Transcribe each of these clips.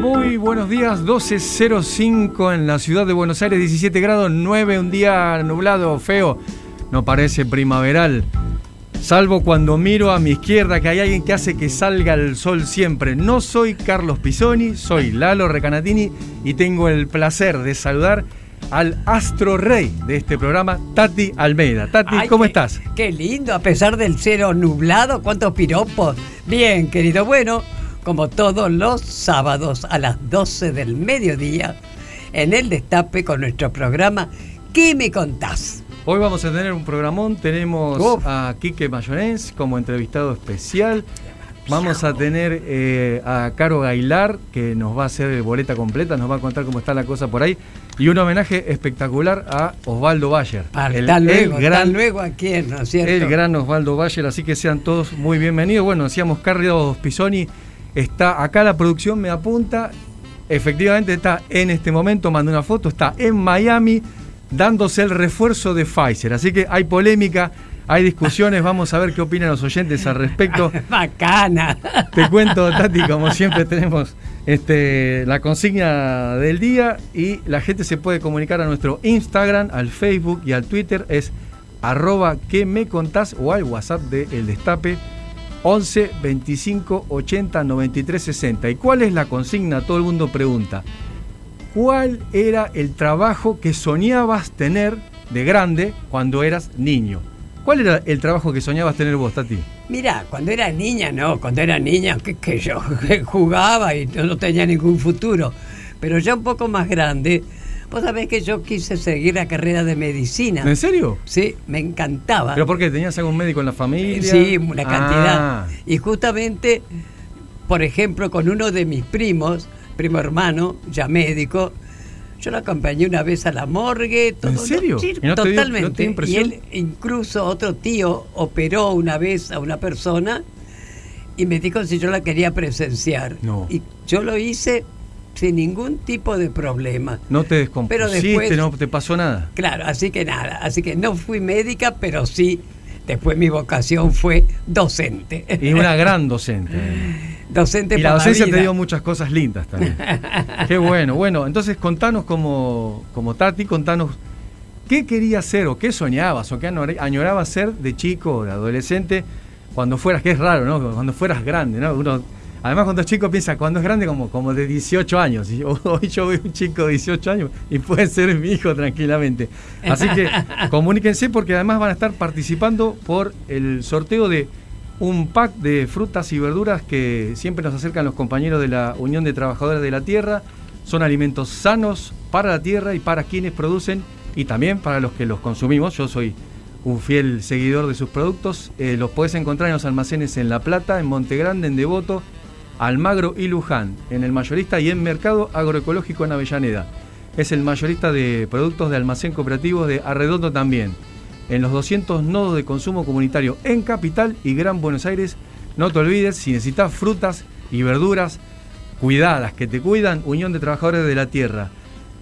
Muy buenos días, 12.05 en la ciudad de Buenos Aires, 17 grados 9, un día nublado, feo, no parece primaveral. Salvo cuando miro a mi izquierda que hay alguien que hace que salga el sol siempre. No soy Carlos Pisoni, soy Lalo Recanatini y tengo el placer de saludar al astro rey de este programa, Tati Almeida. Tati, Ay, ¿cómo qué- estás? Qué lindo, a pesar del cielo nublado, cuántos piropos. Bien, querido, bueno, como todos los sábados a las 12 del mediodía, en el Destape con nuestro programa ¿Qué me contás? Hoy vamos a tener un programón, tenemos Uf. a Quique Mayonés como entrevistado especial. Vamos a tener eh, a Caro Gailar, que nos va a hacer boleta completa, nos va a contar cómo está la cosa por ahí. Y un homenaje espectacular a Osvaldo Bayer. Para el, tal el luego, gran, tal luego a quién, ¿no es cierto? el gran Osvaldo Bayer, así que sean todos muy bienvenidos. Bueno, decíamos Carlos Pisoni, está acá la producción, me apunta. Efectivamente está en este momento, mandó una foto, está en Miami dándose el refuerzo de Pfizer. Así que hay polémica, hay discusiones, vamos a ver qué opinan los oyentes al respecto. Bacana. Te cuento, Tati, como siempre tenemos este, la consigna del día y la gente se puede comunicar a nuestro Instagram, al Facebook y al Twitter. Es arroba que me contás o al WhatsApp de El Destape 11 25 80 93 60. ¿Y cuál es la consigna? Todo el mundo pregunta. ¿Cuál era el trabajo que soñabas tener de grande cuando eras niño? ¿Cuál era el trabajo que soñabas tener vos, Tati? Mira, cuando era niña, no, cuando era niña, que, que yo jugaba y no, no tenía ningún futuro. Pero ya un poco más grande, vos sabés que yo quise seguir la carrera de medicina. ¿En serio? Sí, me encantaba. ¿Pero por qué? ¿Tenías algún médico en la familia? Sí, una cantidad. Ah, Y justamente, por ejemplo, con uno de mis primos, primo hermano, ya médico, yo lo acompañé una vez a la morgue. Todo, ¿En serio? Sí, ¿Y no dio- totalmente. no y él, incluso otro tío, operó una vez a una persona y me dijo si yo la quería presenciar. No. Y yo lo hice sin ningún tipo de problema. no te descompusiste, Pero después- no te pasó nada. Claro, así que nada, así que no fui médica, pero sí, después mi vocación fue docente. Y una gran docente. docente Y la docencia vida. te dio muchas cosas lindas también. Qué bueno. Bueno, entonces contanos como, como Tati, contanos qué querías ser o qué soñabas o qué añor- añorabas ser de chico o de adolescente cuando fueras, que es raro, ¿no? Cuando fueras grande, ¿no? Uno, además cuando es chico piensa, cuando es grande como, como de 18 años. Y hoy yo veo un chico de 18 años y puede ser mi hijo tranquilamente. Así que comuníquense porque además van a estar participando por el sorteo de un pack de frutas y verduras que siempre nos acercan los compañeros de la Unión de Trabajadores de la Tierra. Son alimentos sanos para la tierra y para quienes producen y también para los que los consumimos. Yo soy un fiel seguidor de sus productos. Eh, los podés encontrar en los almacenes en La Plata, en Monte Grande, en Devoto, Almagro y Luján, en el mayorista y en Mercado Agroecológico en Avellaneda. Es el mayorista de productos de almacén cooperativo de Arredondo también en los 200 nodos de consumo comunitario en Capital y Gran Buenos Aires. No te olvides, si necesitas frutas y verduras cuidadas, que te cuidan, Unión de Trabajadores de la Tierra.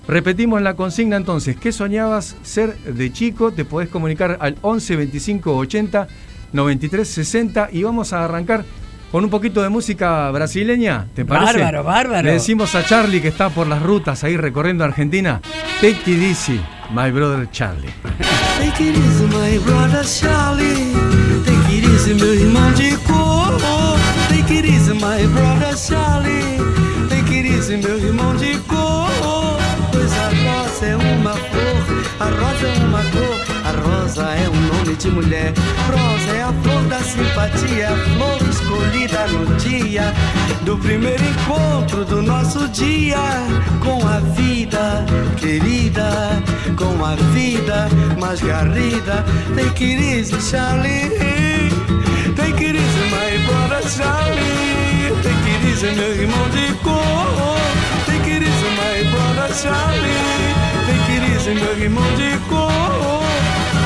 Repetimos la consigna entonces, ¿qué soñabas ser de chico? Te podés comunicar al 11 25 80 93 60 y vamos a arrancar con un poquito de música brasileña, ¿te parece? Bárbaro, bárbaro. Le decimos a Charlie que está por las rutas ahí recorriendo Argentina, take it easy, my brother Charlie. Take it easy, my brother Charlie. Take it easy, meu irmão de cor. Take it easy, my brother Charlie. Take it easy, meu irmão de cor. Pois a rosa é uma flor, a rosa é uma cor, a rosa é um nome de mulher. Rosa é a flor da simpatia, a flor escolhida no dia do primeiro encontro do nosso dia com a vida querida, com a vida mais garrida. Take it easy, Charlie. Take it easy, my brother Charlie. Take it meu irmão de cor. Take it easy, my brother Charlie. Take it meu irmão de cor.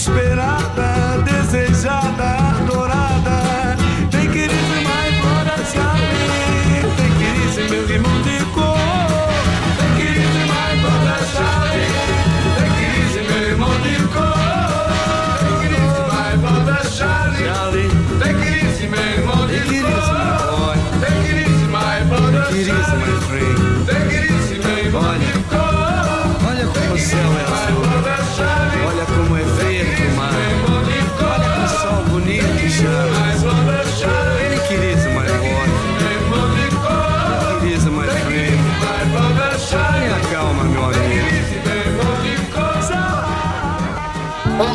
esperada, desejada, adorada. Take it easy, my brother Charlie, take it easy, meu irmão de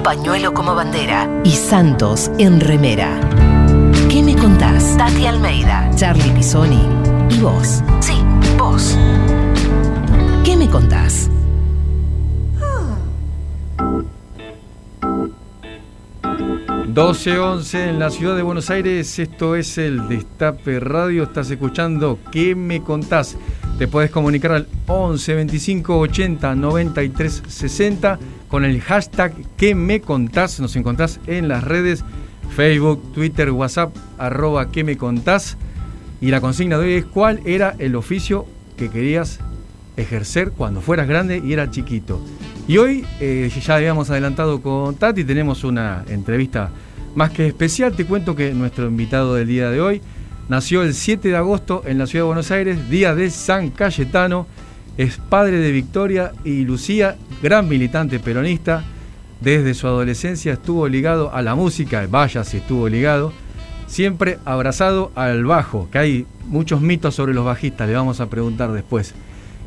pañuelo como bandera y Santos en remera. ¿Qué me contás? Tati Almeida, Charlie Pisoni y vos. Sí, vos. ¿Qué me contás? 12.11 en la ciudad de Buenos Aires, esto es el Destape Radio, estás escuchando ¿Qué me contás? Te podés comunicar al 11 25 80 93 60 con el hashtag ¿Qué me contás? Nos encontrás en las redes Facebook, Twitter, WhatsApp, arroba ¿Qué me contás? Y la consigna de hoy es ¿cuál era el oficio que querías ejercer cuando fueras grande y era chiquito? Y hoy, eh, ya habíamos adelantado con Tati, tenemos una entrevista más que especial. Te cuento que nuestro invitado del día de hoy nació el 7 de agosto en la ciudad de Buenos Aires, día de San Cayetano. Es padre de Victoria y Lucía, gran militante peronista. Desde su adolescencia estuvo ligado a la música, vaya si estuvo ligado, siempre abrazado al bajo, que hay muchos mitos sobre los bajistas, le vamos a preguntar después.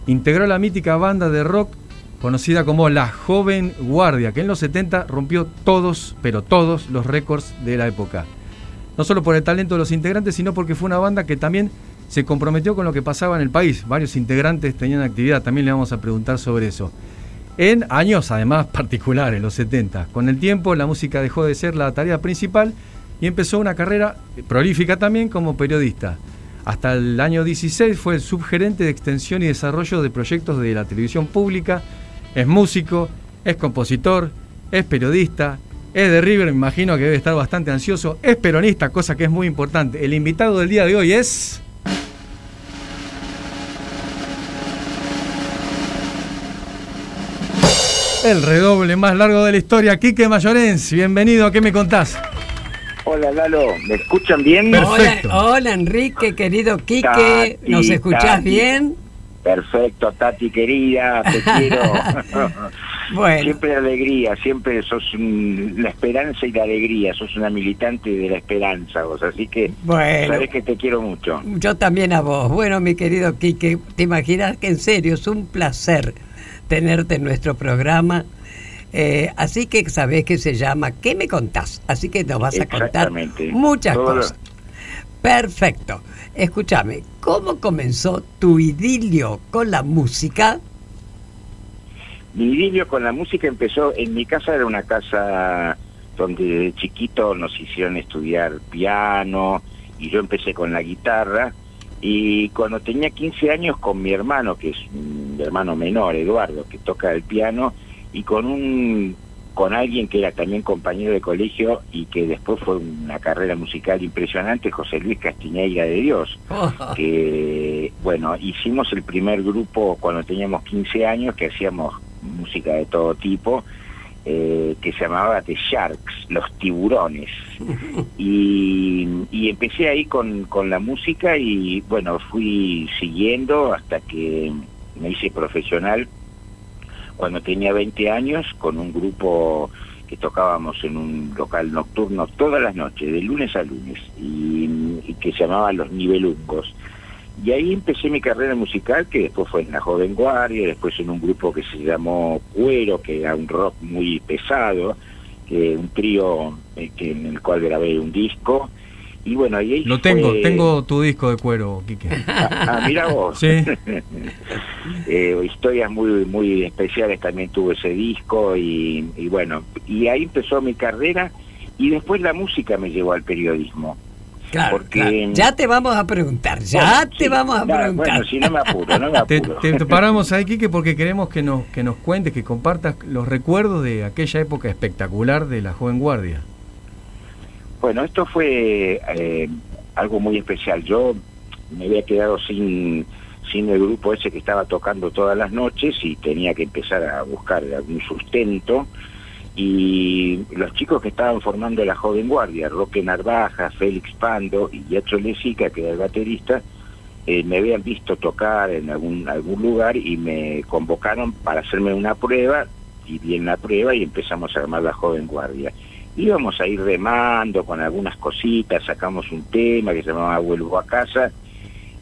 Integró la mítica banda de rock conocida como La Joven Guardia, que en los 70 rompió todos, pero todos los récords de la época. No solo por el talento de los integrantes, sino porque fue una banda que también se comprometió con lo que pasaba en el país. Varios integrantes tenían actividad, también le vamos a preguntar sobre eso. En años, además, particulares, los 70. Con el tiempo, la música dejó de ser la tarea principal y empezó una carrera prolífica también como periodista. Hasta el año 16 fue el subgerente de extensión y desarrollo de proyectos de la televisión pública, es músico, es compositor, es periodista, es de River, me imagino que debe estar bastante ansioso, es peronista, cosa que es muy importante. El invitado del día de hoy es... El redoble más largo de la historia, Quique Mayorens, bienvenido, ¿qué me contás? Hola Lalo, ¿me escuchan bien? Perfecto. Hola, hola Enrique, querido Quique, Tati, ¿nos escuchás Tati. bien? Perfecto, Tati querida, te quiero. Bueno, Siempre alegría, siempre sos un- la esperanza y la alegría, sos una militante de la esperanza vos, así que bueno. sabes que te quiero mucho. Yo también a vos. Bueno, mi querido Quique, te imaginas que en serio es un placer tenerte en nuestro programa. Eh, así que sabés que se llama ¿Qué me contás? Así que nos vas a contar muchas Todo cosas. Perfecto. Escúchame, ¿cómo comenzó tu idilio con la música? Mi idilio con la música empezó, en mi casa era una casa donde de chiquito nos hicieron estudiar piano y yo empecé con la guitarra y cuando tenía 15 años con mi hermano, que es mi hermano menor, Eduardo, que toca el piano, y con un con alguien que era también compañero de colegio y que después fue una carrera musical impresionante, José Luis Castiñeira de Dios que bueno, hicimos el primer grupo cuando teníamos 15 años que hacíamos música de todo tipo, eh, que se llamaba The Sharks, los tiburones. Y, y empecé ahí con, con la música y bueno, fui siguiendo hasta que me hice profesional cuando tenía 20 años con un grupo que tocábamos en un local nocturno todas las noches, de lunes a lunes, y, y que se llamaba Los Nivelungos. Y ahí empecé mi carrera musical, que después fue en la Joven Guardia, después en un grupo que se llamó Cuero, que era un rock muy pesado, que un trío eh, que, en el cual grabé un disco. Y bueno, ahí Lo tengo, fue- tengo tu disco de cuero, Quique. Ah, ah, mira vos. Sí. Eh, historias muy muy especiales también tuvo ese disco y, y bueno, y ahí empezó mi carrera y después la música me llevó al periodismo. Claro, Porque- claro. Ya te vamos a preguntar, ya Bueno, te sí, vamos a claro, preguntar. Bueno, si no me apuro, no me Te, apuro. te- te paramos ahí, Quique, porque queremos que nos, que nos cuentes, que compartas los recuerdos de aquella época espectacular de la joven guardia. Bueno, esto fue eh, algo muy especial. Yo me había quedado sin, sin el grupo ese que estaba tocando todas las noches y tenía que empezar a buscar algún sustento. Y los chicos que estaban formando la joven guardia, Roque Narvaja, Félix Pando y Yacho Lesica, que era el baterista, eh, me habían visto tocar en algún, algún lugar y me convocaron para hacerme una prueba y bien la prueba y empezamos a armar la joven guardia. Íbamos a ir remando con algunas cositas, sacamos un tema que se llamaba Vuelvo a casa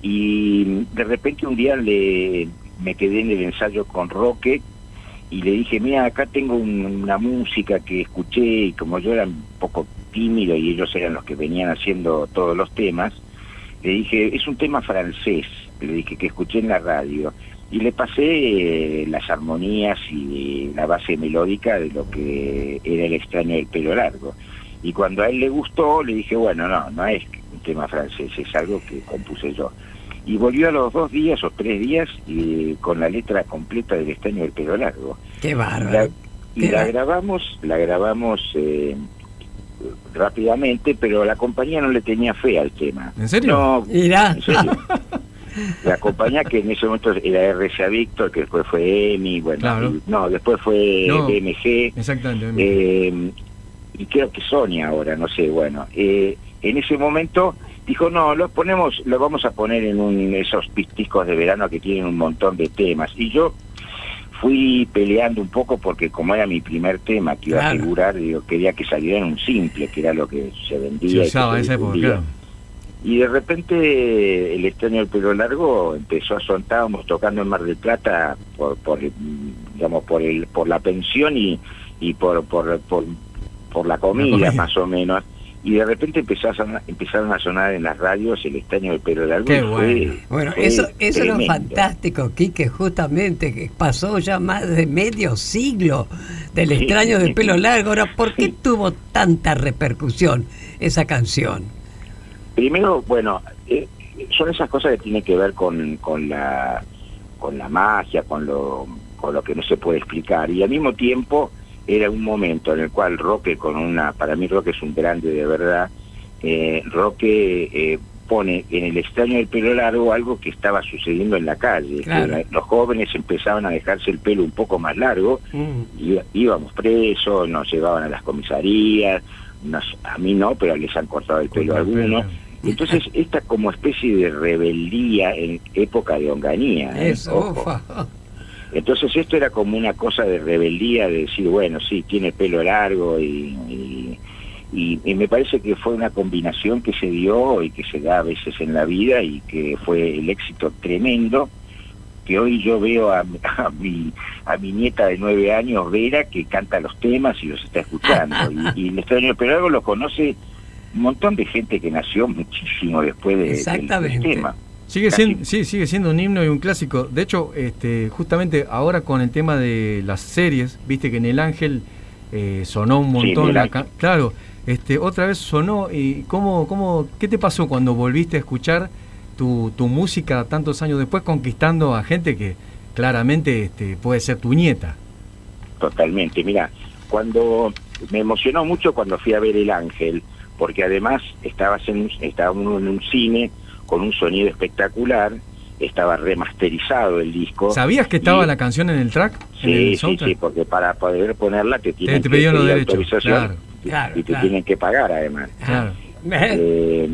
y de repente un día le, me quedé en el ensayo con Roque y le dije, mira, acá tengo un- una música que escuché y como yo era un poco tímido y ellos eran los que venían haciendo todos los temas, le dije, es un tema francés, le dije que escuché en la radio y le pasé eh, las armonías y la base melódica de lo que era el extraño del pelo largo. Y cuando a él le gustó, le dije, bueno, no, no es un tema francés, es algo que compuse yo. Y volvió a los dos días o tres días y, con la letra completa del extraño del pelo largo. Qué la, bárbaro. y Qué la bar- grabamos, la grabamos eh, rápidamente, pero la compañía no le tenía fe al tema. ¿En serio? No, Mirá. en serio. La compañía que en ese momento era RCA Victor, que después fue EMI, bueno, Claro. y- no, después fue No. BMG, Exactamente. eh, y creo que Sony ahora, no sé, bueno, eh, en ese momento dijo, no, lo ponemos, lo vamos a poner en un, esos pisticos de verano que tienen un montón de temas, y yo fui peleando un poco porque como era mi primer tema que iba Claro. a figurar, digo, quería que saliera en un simple, que era lo que se vendía. Se y usaba en esa época, claro. Y de repente el extraño del pelo largo empezó a sonar, estábamos tocando en Mar del Plata por, por digamos por el por la pensión y, y por, por, por, por la comida, comida. más o menos. Y de repente empezó a sonar- empezaron a sonar en las radios el extraño del pelo largo. Qué y fue- bueno. Bueno, fue eso, eso es lo fantástico, Quique, justamente, que pasó ya más de medio siglo del Sí, extraño del pelo largo. Ahora, ¿por qué Sí. tuvo tanta repercusión esa canción? Primero, bueno, eh, son esas cosas que tienen que ver con, con la con la magia, con lo con lo que no se puede explicar y al mismo tiempo era un momento en el cual Roque con una para mí Roque es un grande de verdad eh, Roque eh, pone en el extraño del pelo largo algo que estaba sucediendo en la calle Claro. la- los jóvenes empezaban a dejarse el pelo un poco más largo Mm. Íbamos presos, nos llevaban a las comisarías, nos- a mí no, pero les han cortado el pelo a algunos. Entonces, esta como especie de rebeldía en época de onganía. ¿eh? Eso, Ojo. Entonces, esto era como una cosa de rebeldía, de decir, bueno, sí, tiene pelo largo y, y, y- y me parece que fue una combinación que se dio y que se da a veces en la vida y que fue el éxito tremendo que hoy yo veo a, a mi a mi nieta de nueve años Vera que canta los temas y los está escuchando y, y extraño pero algo lo conoce un montón de gente que nació muchísimo después de, del- del Exactamente. tema Sigue siendo, sí, sigue siendo un himno y un clásico. De hecho, este, justamente ahora con el tema de las series, viste que en El Ángel eh, sonó un montón. la claro, este, otra vez sonó. ¿Y cómo, cómo, qué te pasó cuando volviste a escuchar tu, tu música tantos años después, conquistando a gente que claramente este, puede ser tu nieta? Totalmente, mira, cuando me emocionó mucho cuando fui a ver El Ángel, porque además estabas en, estaba uno en un cine con un sonido espectacular, estaba remasterizado el disco. ¿Sabías que estaba y- la canción en el track? en el Sí, sí, sí, porque para poder ponerla te tienen te que pedir autorización claro. y- Claro, y te claro. tienen que pagar además. Claro. Eh,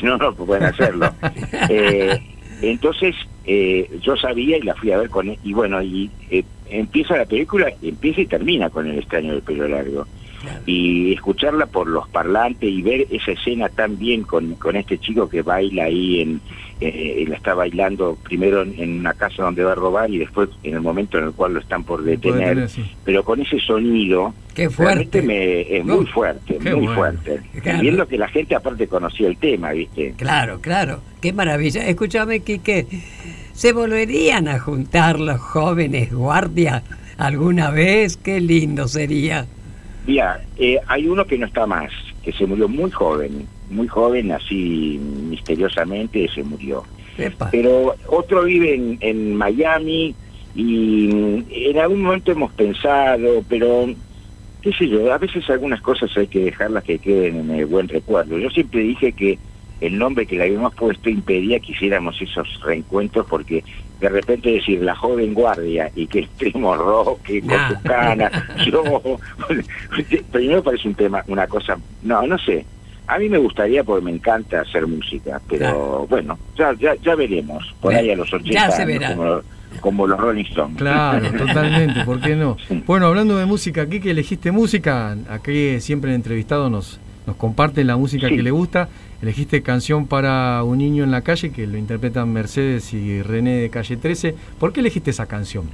si no, no pueden hacerlo. Eh, entonces, eh, yo sabía y la fui a ver con él. Y bueno, y eh, empieza la película, empieza y termina con el extraño del pelo largo. Y escucharla por los parlantes y ver esa escena tan bien con, con este chico que baila ahí en eh, él está bailando primero en, una casa donde va a robar y después en el momento en el cual lo están por detener, sí. pero con ese sonido Qué fuerte. realmente me, es muy fuerte, Qué muy bueno. fuerte. Claro. Viendo que la gente aparte conocía el tema, ¿viste? Claro, claro. Qué maravilla. Escúchame, Quique. ¿Se volverían a juntar los jóvenes guardias alguna vez? Qué lindo sería. Mira, eh, hay uno que no está más, que se murió muy joven, muy joven, así misteriosamente se murió. Epa. Pero otro vive en, en Miami y en algún momento hemos pensado, pero qué sé yo, a veces algunas cosas hay que dejarlas que queden en el buen recuerdo. Yo siempre dije que el nombre que le habíamos puesto impedía que hiciéramos esos reencuentros porque de repente decir la joven guardia y que extremo roque con Nah. su cana, yo primero parece un tema, una cosa, no, no sé. A mí me gustaría porque me encanta hacer música, pero Claro. bueno, ya, ya, ya veremos. Por ahí a los 80 ya se años, verá. como, los Rolling Stones. Claro, totalmente, ¿por qué no? Bueno, hablando de música, aquí que elegiste música, aquí siempre el entrevistado nos, nos comparte la música Sí. que le gusta, elegiste canción para un niño en la calle, que lo interpretan Mercedes y René de Calle 13, ¿por qué elegiste esa canción?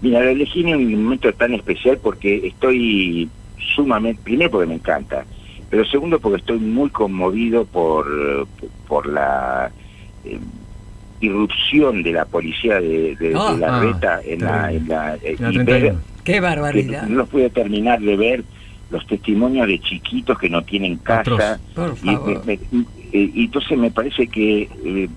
Mira, lo elegí en un momento tan especial porque estoy sumamente, primero porque me encanta, pero segundo porque estoy muy conmovido por, por la eh, irrupción de la policía de, de- de Ah. la Ah, reta en la, en la, eh, La y ver 31. Qué barbaridad. no pude terminar de ver los testimonios de chiquitos que no tienen casa Por y, me- favor. me- y- y entonces me parece que eh,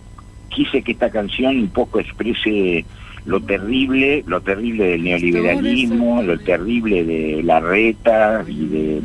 quise que esta canción un poco exprese lo terrible, lo terrible del neoliberalismo, lo terrible de la reta y de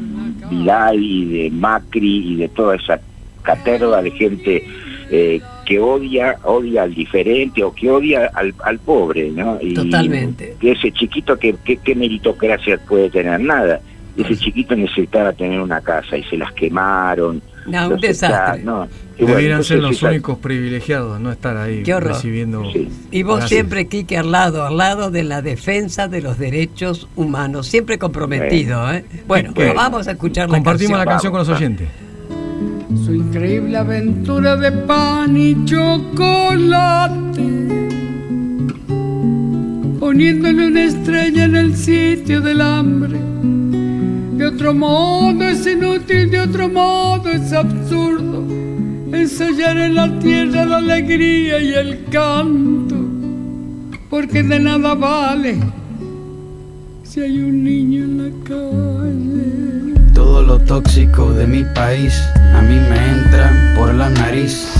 Vidal y de Macri y de toda esa caterva de gente eh, que odia odia al diferente o que odia al, al pobre, ¿no? Y Totalmente. que ese chiquito que, que, que meritocracia puede tener nada. Ese chiquito necesitaba tener una casa y se las quemaron. No, un desastre. no. Bueno, Debieran ser los únicos privilegiados, no estar ahí Qué recibiendo... Sí. Y vos Gracias. siempre, Quique, al lado, al lado de la defensa de los derechos humanos, siempre comprometido, ¿eh? Bueno, Bueno. vamos a escuchar la Compartimos la canción. canción con los oyentes. Su increíble aventura de pan y chocolate, poniéndole una estrella en el sitio del hambre. De otro modo es inútil, de otro modo es absurdo ensayar en la tierra la alegría y el canto, porque de nada vale si hay un niño en la calle. Todo lo tóxico de mi país a mí me entra por la nariz.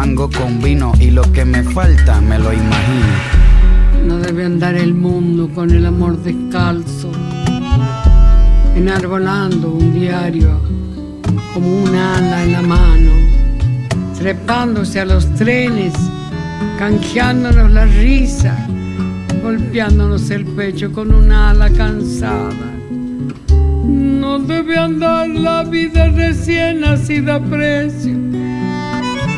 fango con vino y lo que me falta me lo imagino. No debe andar el mundo con el amor descalzo, enarbolando un diario como un ala en la mano, trepándose a los trenes, canjeándonos la risa, golpeándonos el pecho con un ala cansada. No debe andar la vida recién nacida a precio.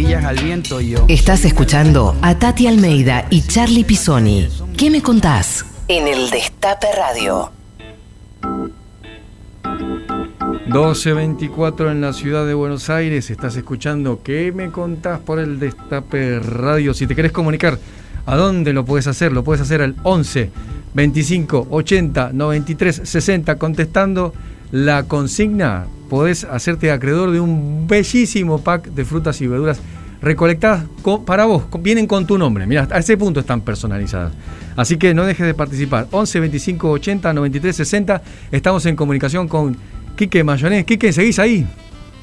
tetillas al viento yo. Estás escuchando a Tati Almeida y Charlie Pisoni. ¿Qué me contás? En el Destape Radio. 12.24 en la ciudad de Buenos Aires. Estás escuchando ¿Qué me contás por el Destape Radio? Si te querés comunicar, ¿a dónde lo puedes hacer? Lo puedes hacer al 11 25 80 93 60 contestando la consigna. Podés hacerte acreedor de un bellísimo pack de frutas y verduras recolectadas co- para vos. Vienen con tu nombre. Mira, a ese punto están personalizadas. Así que no dejes de participar. 11 25 80 93 60. Estamos en comunicación con Quique Mayonés. Quique, ¿seguís ahí?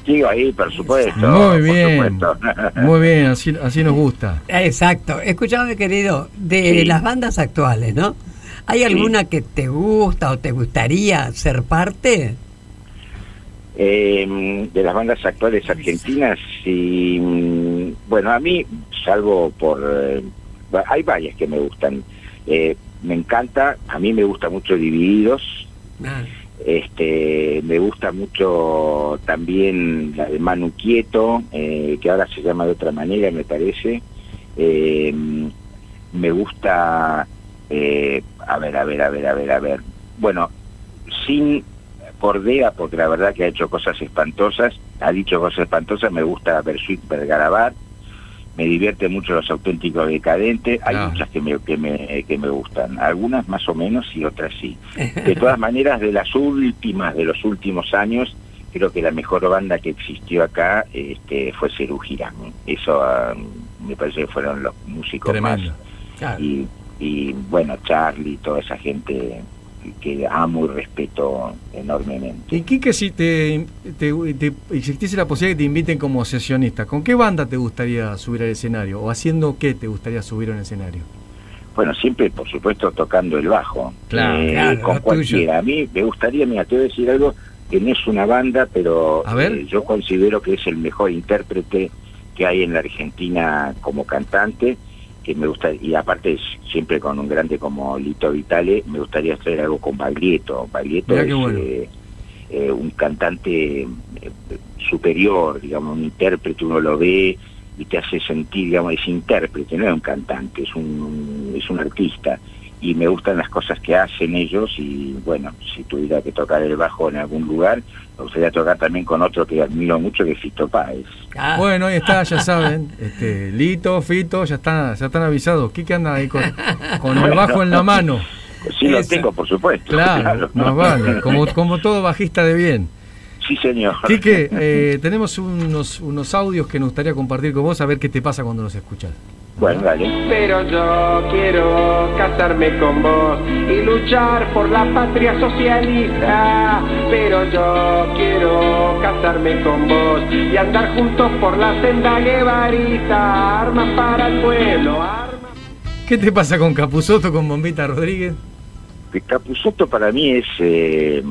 Sigo ahí, por supuesto. Muy bien. supuesto. Muy bien, así, así nos gusta. Exacto. Escuchame, querido, de Sí. las bandas actuales, ¿no? ¿Hay alguna que te gusta o te gustaría ser parte? Eh, de las bandas actuales argentinas, sí, mm, bueno, a mí, salvo por... eh, hay varias que me gustan. Eh, me encanta, a mí me gusta mucho Divididos, Ah, este me gusta mucho también la de Manu Quieto, eh, que ahora se llama de otra manera, me parece. Eh, me gusta, eh, a ver, a ver, a ver, a ver, a ver. Bueno, sin Cordea, porque la verdad que ha hecho cosas espantosas, ha dicho cosas espantosas, me gusta Bersuit Bergarabat, me divierte mucho los auténticos decadentes, hay Ah. muchas que me, que, me, que me gustan, algunas más o menos y otras sí. De todas maneras, de las últimas, de los últimos años, creo que la mejor banda que existió acá este, fue Cerú Girán. Eso ah, me parece que fueron los músicos Tremendo. más. claro. Y, y bueno, Charlie, toda esa gente que amo y respeto enormemente. Y Quique, si te, te, te existiese la posibilidad que te inviten como sesionista, ¿con qué banda te gustaría subir al escenario? ¿O haciendo qué te gustaría subir al escenario? Bueno, siempre, por supuesto, tocando el bajo. Claro, Eh, claro, con cualquiera. A mí me gustaría, mira, te voy a decir algo que no es una banda, pero A ver. eh, yo considero que es el mejor intérprete que hay en la Argentina como cantante, que me gusta, y aparte siempre con un grande como Lito Vitale, me gustaría hacer algo con Baglietto. Baglietto Mirá es bueno. eh, eh, un cantante eh, superior, digamos, un intérprete, uno lo ve y te hace sentir, digamos, es intérprete, no es un cantante, es un, es un artista. Y me gustan las cosas que hacen ellos y bueno, si tuviera que tocar el bajo en algún lugar, me gustaría tocar también con otro que admiro mucho, que es Fito Páez. Ah, Bueno, ahí está, ya saben. Este, Lito, Fito, ya están, ya están avisados. Quique anda ahí con, con el bajo en la mano. Sí lo tengo, por supuesto. Claro, más vale. Como, como todo bajista de bien. Sí, señor. Quique, eh, tenemos unos, unos audios que nos gustaría compartir con vos, a ver qué te pasa cuando los escuchas. Bueno, dale. Pero yo quiero casarme con vos y luchar por la patria socialista. Pero yo quiero casarme con vos y andar juntos por la senda guevarita. Armas para el pueblo, armas. ¿Qué te pasa con Capuzoto, con Bombita Rodríguez? Que Capusotto para mí es, eh,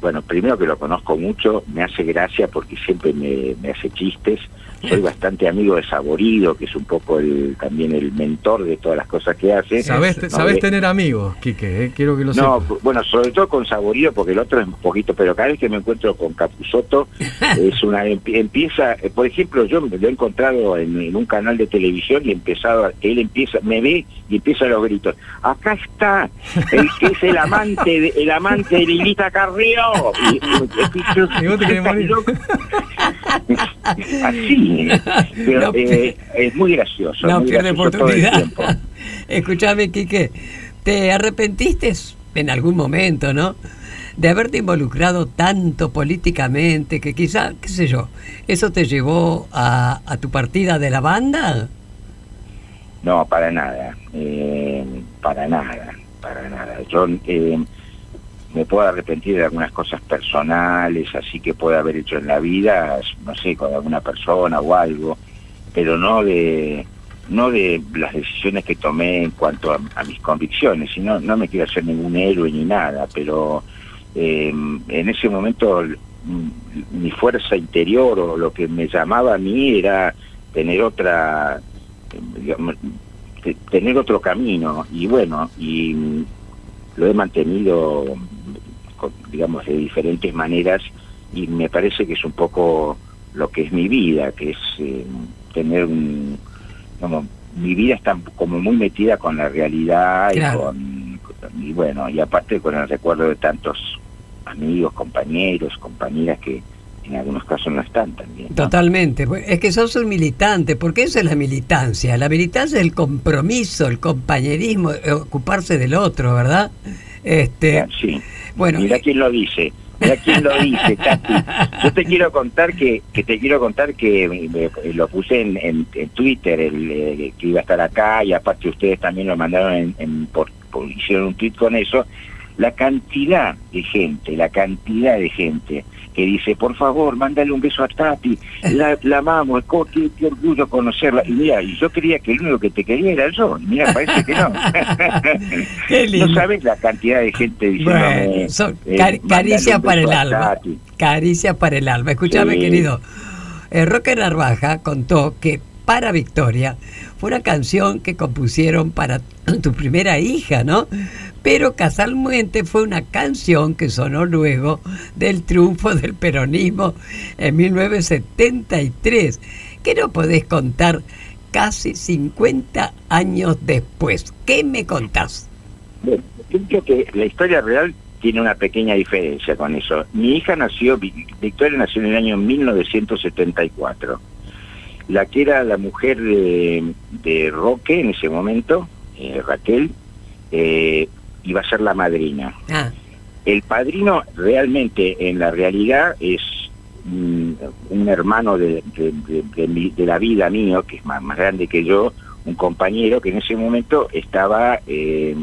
bueno, primero que lo conozco mucho, me hace gracia porque siempre me, me hace chistes. Soy bastante amigo de Saborido, que es un poco el, también el mentor de todas las cosas que hace. Sabés, No, sabés de- tener amigos, Quique, eh, quiero que lo No, sepas. bueno, sobre todo con Saborido, porque el otro es un poquito, pero cada vez que me encuentro con Capusotto, es una empie- empieza, eh, por ejemplo, yo lo he encontrado en, en un canal de televisión y he empezado, él empieza, me ve y empieza los gritos. Acá está el que es el amante, de, el amante de Lilita Carrió. Y, y- Y vos te querés ¿estás morir. loco? Pero No, eh, es muy gracioso. no muy pierde gracioso oportunidad. Escúchame, Quique, ¿te arrepentiste en algún momento, no? De haberte involucrado tanto políticamente que quizá, qué sé yo, ¿eso te llevó a, a tu partida de la banda? No, para nada, eh, para nada, para nada. Yo eh, me puedo arrepentir de algunas cosas personales, así que puedo haber hecho en la vida, no sé, con alguna persona o algo, pero no de no de las decisiones que tomé en cuanto a, mis convicciones, sino no me quiero hacer ningún héroe ni nada, pero eh, en ese momento mm, mi fuerza interior o lo que me llamaba a mí era tener otra tener otro camino y bueno y lo he mantenido digamos de diferentes maneras y me parece que es un poco lo que es mi vida que es eh, tener un como mi vida está como muy metida con la realidad Claro. y con y bueno y aparte con el recuerdo de tantos amigos, compañeros, compañeras que en algunos casos no están también. ¿no? Totalmente. Es que sos un militante, porque eso es la militancia. La militancia es el compromiso, el compañerismo, eh, ocuparse del otro, ¿verdad? Este, Sí. bueno, Mira eh, quién lo dice. Mira quién lo dice, Tati. Yo te quiero contar que, que te quiero contar que eh, lo puse en, en- en Twitter, el, eh, que iba a estar acá y aparte ustedes también lo mandaron en, en- por, por- hicieron un tweet con eso. La cantidad de gente, la cantidad de gente que dice, por favor, mándale un beso a Tati, la, la amamos, qué, qué orgullo conocerla. Y mira, y yo creía que el único que te quería era yo, mira, parece que no. No sabes la cantidad de gente diciendo Bueno, son cari- caricia para el alma. Caricia para el alma. Escúchame, Sí. querido. Eh, Roque Narvaja contó que Para Victoria fue una canción que compusieron para tu primera hija, ¿no? Pero casualmente fue una canción que sonó luego del triunfo del peronismo en 1973. ¿Qué no podés contar casi 50 años después? ¿Qué me contás? Bueno, yo creo que la historia real tiene una pequeña diferencia con eso. Mi hija nació, Vi- Victoria nació en el año 1974. La que era la mujer de, de Roque en ese momento, eh, Raquel, eh, iba a ser la madrina. Ah, El padrino realmente, en la realidad, es mm, un hermano de, de- mi- la vida mío, que es más, más grande que yo, un compañero que en ese momento estaba, eh,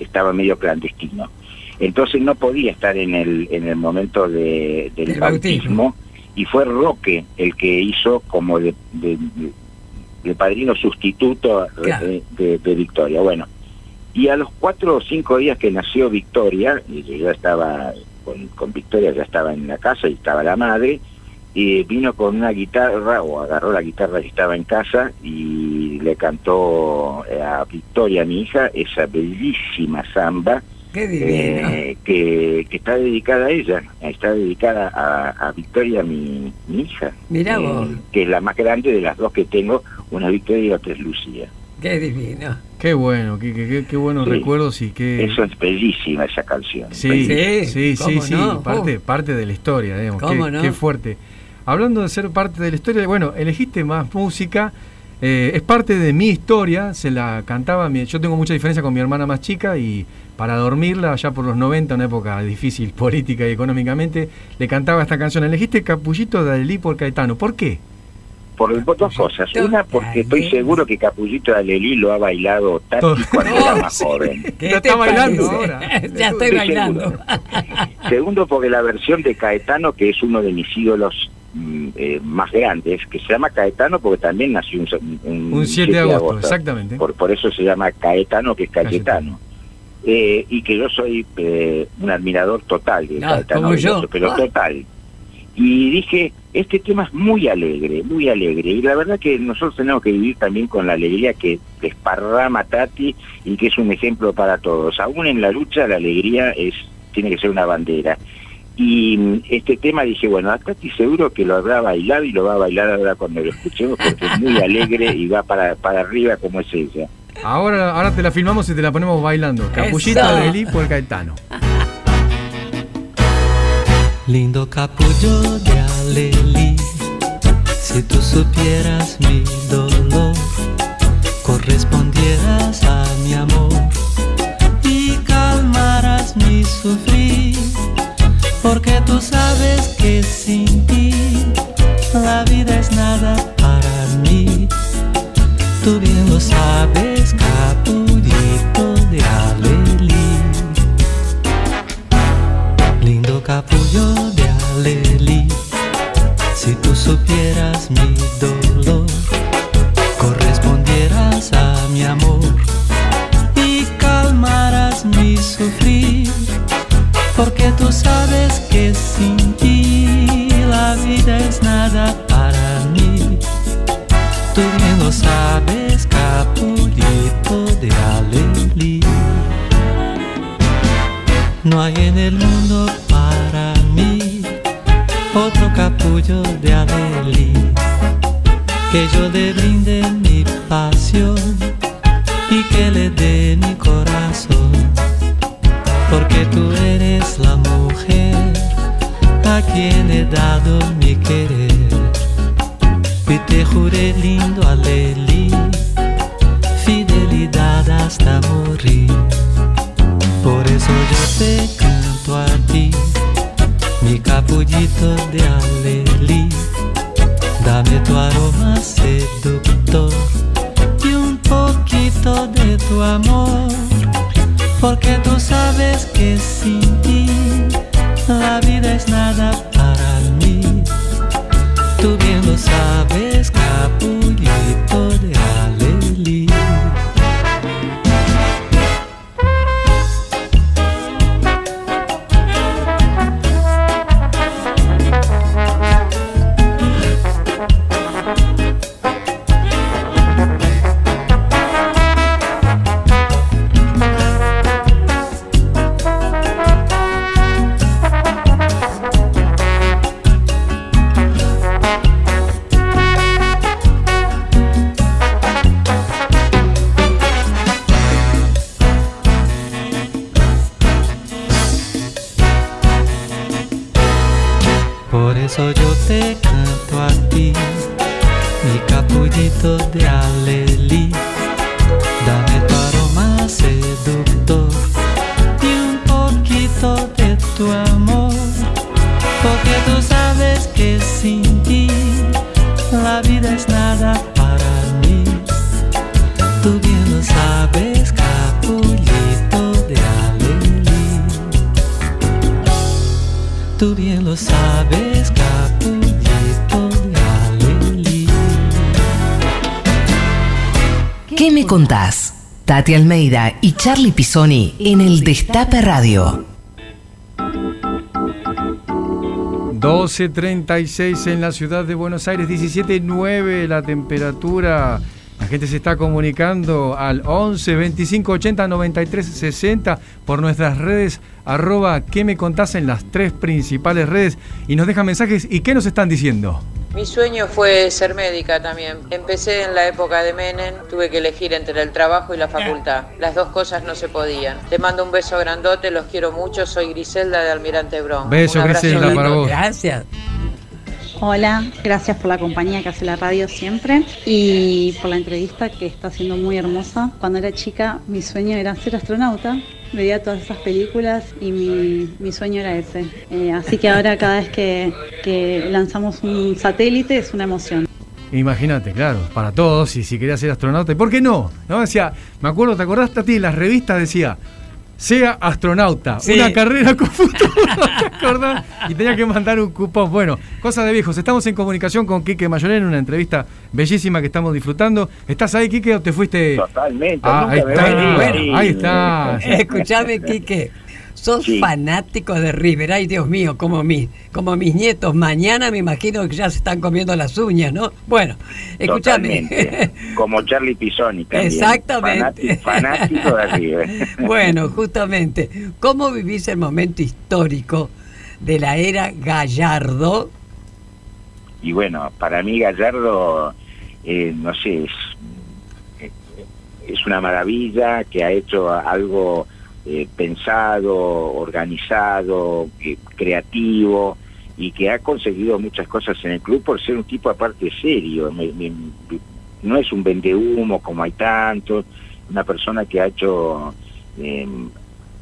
estaba medio clandestino. Entonces no podía estar en el, en el momento de- del Del bautismo. bautismo y fue Roque el que hizo como de, de- de- de padrino sustituto Claro. de, Victoria. Bueno, y a los cuatro o cinco días que nació Victoria, y yo ya estaba con, con Victoria, ya estaba en la casa y estaba la madre, y vino con una guitarra, o agarró la guitarra que estaba en casa y le cantó eh, a Victoria, mi hija, esa bellísima samba qué divino. eh, que, que está dedicada a ella, está dedicada a, a Victoria, mi, mi hija, Mirá eh, vos. que es la más grande de las dos que tengo, una es Victoria y otra es Lucía. Qué divino. Qué bueno, qué, qué, qué- qué buenos Sí. recuerdos y qué... Eso es bellísima esa canción. Sí, Sí, sí, sí, ¿cómo sí, no? parte, Uh. parte de la historia, digamos. ¿Cómo qué, no? qué fuerte. Hablando de ser parte de la historia, bueno, elegiste más música, eh, es parte de mi historia, se la cantaba, mi- yo tengo mucha diferencia con mi hermana más chica y para dormirla, allá por los 90, una época difícil política y económicamente, le cantaba esta canción. Elegiste Capullito de Alelí por Caetano, ¿por qué? Por dos cosas. Una, porque estoy seguro que Capullito de Alelí lo ha bailado Tati Todo. cuando era más joven. ¿Qué Ya te está bailando ahora. ya estoy Estoy bailando. seguro. Segundo, porque la versión de Caetano, que es uno de mis ídolos mm, eh, más grandes, que se llama Caetano porque también nació un, un, Un 7 de agosto, exactamente. Por, por eso se llama Caetano, que es Cayetano. Eh, y que yo soy eh, un admirador total de Ah, Caetano. Veloso, pero Ah. total. Y dije, este tema es muy alegre, muy alegre. Y la verdad que nosotros tenemos que vivir también con la alegría que desparrama Tati y que es un ejemplo para todos. Aún en la lucha la alegría es tiene que ser una bandera. Y mm, este tema dije, bueno, a Tati seguro que lo habrá bailado y lo va a bailar ahora cuando lo escuchemos porque es muy alegre y va para, para arriba como es ella. Ahora, ahora te la filmamos y te la ponemos bailando. Capullito de Alelí por Caetano. Lindo capullo de Alelí, si tú supieras mi dolor, correspondieras a mi amor y calmaras mi sufrir, porque tú sabes que sin ti la vida es nada para mí. Tú bien lo sabes, capullito de Alelí. Lindo capullo de Alelí, si tú supieras mi dolor, yo le brinde Charlie Pisoni en el Destape Radio. 12.36 en la ciudad de Buenos Aires, 17.9 la temperatura. La gente se está comunicando al 11 25 80 93 60 por nuestras redes arroba que me contás en las tres principales redes y nos dejan mensajes y qué nos están diciendo. Mi sueño fue ser médica también. Empecé en la época de Menem, tuve que elegir entre el trabajo y la facultad. Las dos cosas no se podían. Te mando un beso grandote, los quiero mucho. Soy Griselda de Almirante Brown. Beso, Un abrazo Griselda, para vos. Gracias. Hola, gracias por la compañía que hace la radio siempre y por la entrevista que está siendo muy hermosa. Cuando era chica mi sueño era ser astronauta, veía todas esas películas y mi, mi sueño era ese. Eh, así que ahora cada vez que, que lanzamos un satélite es una emoción. Imagínate, claro, para todos, y si querías ser astronauta, ¿y por qué no? ¿No? Decía, me acuerdo, ¿te acordás, Tati? En las revistas decía, sea astronauta, Sí. una carrera con futuro, ¿te acordás? Y tenía que mandar un cupón. Bueno, cosa de viejos. Estamos en comunicación con Quique Mayorén en una entrevista bellísima que estamos disfrutando. ¿Estás ahí, Quique, o te fuiste? Totalmente. Ah, nunca ahí me está, ahí está. Escuchame, Quique. Sos Sí. fanático de River. Ay, Dios mío, como, mi, como mis nietos. Mañana me imagino que ya se están comiendo las uñas, ¿no? Bueno, escúchame. Como Charlie Pisoni también. Exactamente. Fanático, fanático de River. bueno, justamente, ¿cómo vivís el momento histórico de la era Gallardo? Y bueno, para mí Gallardo, eh, no sé, es, es una maravilla que ha hecho algo eh, pensado, organizado, creativo y que ha conseguido muchas cosas en el club por ser un tipo aparte serio. Me- me- no es un vendehumo como hay tantos, una persona que ha hecho eh,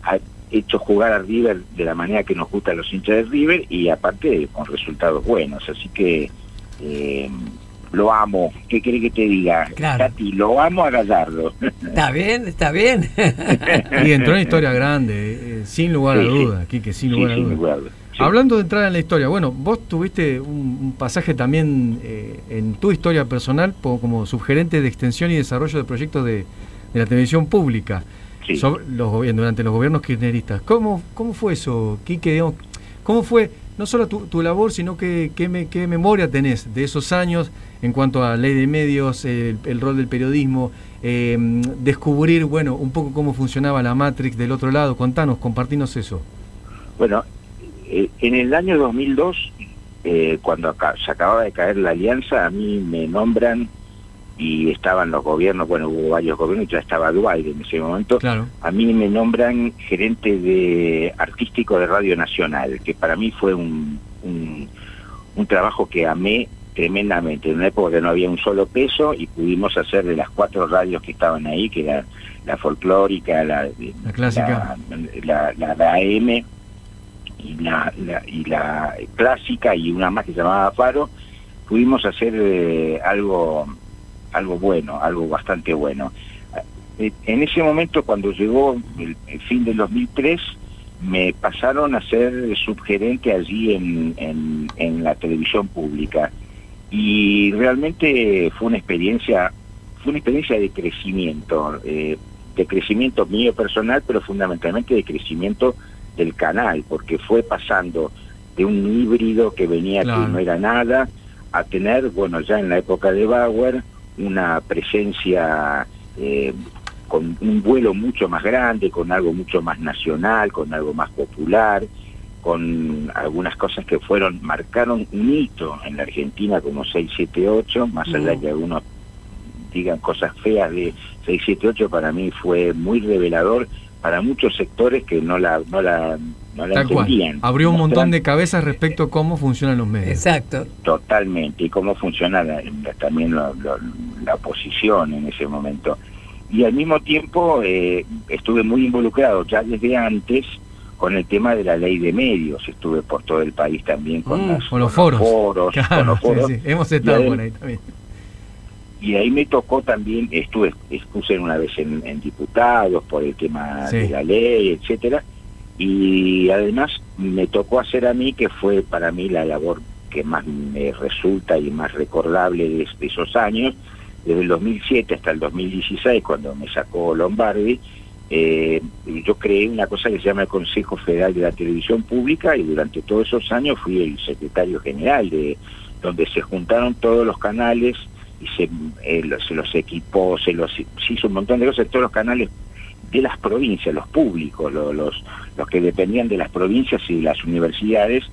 ha hecho jugar a River de la manera que nos gusta a los hinchas de River y aparte con resultados buenos. Así que eh, lo amo. ¿Qué quiere que te diga? Claro. Tati, lo amo a Gallardo. ¿Está bien? ¿Está bien? Y entró en historia grande, eh, sin lugar a Sí, sí. dudas, Quique, sin Sí, lugar a sin dudas. lugar a dudas. Sí. Hablando de entrar en la historia, bueno, vos tuviste un, un pasaje también eh, en tu historia personal po- como subgerente de extensión y desarrollo de proyectos de, de la televisión pública Sí. sobre los durante los gobiernos kirchneristas. ¿Cómo, cómo fue eso, Quique? Digamos, ¿Cómo fue no solo tu, tu labor, sino que, qué, me- memoria tenés de esos años en cuanto a ley de medios, el, el rol del periodismo, eh, descubrir, bueno, un poco cómo funcionaba la Matrix del otro lado? Contanos, compartinos eso. Bueno, eh, en el año 2002, eh, cuando acá, se acababa de caer la alianza, a mí me nombran y estaban los gobiernos, bueno, hubo varios gobiernos, ya estaba Duarte en ese momento, Claro. a mí me nombran gerente de artístico de Radio Nacional, que para mí fue un, un, un trabajo que amé tremendamente, en una época que no había un solo peso y pudimos hacer de las cuatro radios que estaban ahí, que era la folclórica, la, La clásica. la, la, la AM y la, la- y la clásica y una más que se llamaba Faro, pudimos hacer eh, algo algo bueno, algo bastante bueno. Eh, En ese momento, cuando llegó el, el fin del 2003, me pasaron a ser subgerente allí en, en, en la televisión pública y realmente fue una experiencia fue una experiencia de crecimiento eh, de crecimiento mío personal pero fundamentalmente de crecimiento del canal porque fue pasando de un híbrido que venía Claro. que no era nada a tener bueno ya en la época de Bauer una presencia eh, con un vuelo mucho más grande con algo mucho más nacional con algo más popular con algunas cosas que fueron, marcaron un hito en la Argentina como 678, más allá de que algunos digan cosas feas de 678, para mí fue muy revelador para muchos sectores que no la, no la, no la cual. entendían. Abrió un montón de cabezas respecto a cómo funcionan los medios. Exacto. Totalmente, y cómo funciona la- la- también la, la- la oposición en ese momento. Y al mismo tiempo eh, estuve muy involucrado ya desde antes con el tema de la ley de medios, estuve por todo el país también con, Mm, las- con los con foros. con Claro, los foros. sí. Hemos estado por ahí también. Y ahí me tocó también, estuve, expuse una vez en, en diputados por el tema Sí. de la ley, etcétera, y además me tocó hacer a mí, que fue para mí la labor que más me resulta y más recordable de, de esos años, desde el 2007 hasta el 2016, cuando me sacó Lombardi, eh, yo creé una cosa que se llama el Consejo Federal de la Televisión Pública y durante todos esos años fui el secretario general de donde se juntaron todos los canales y se, eh, lo- se los equipó, se los hizo un montón de cosas, todos los canales de las provincias, los públicos, lo- los, los que dependían de las provincias y de las universidades.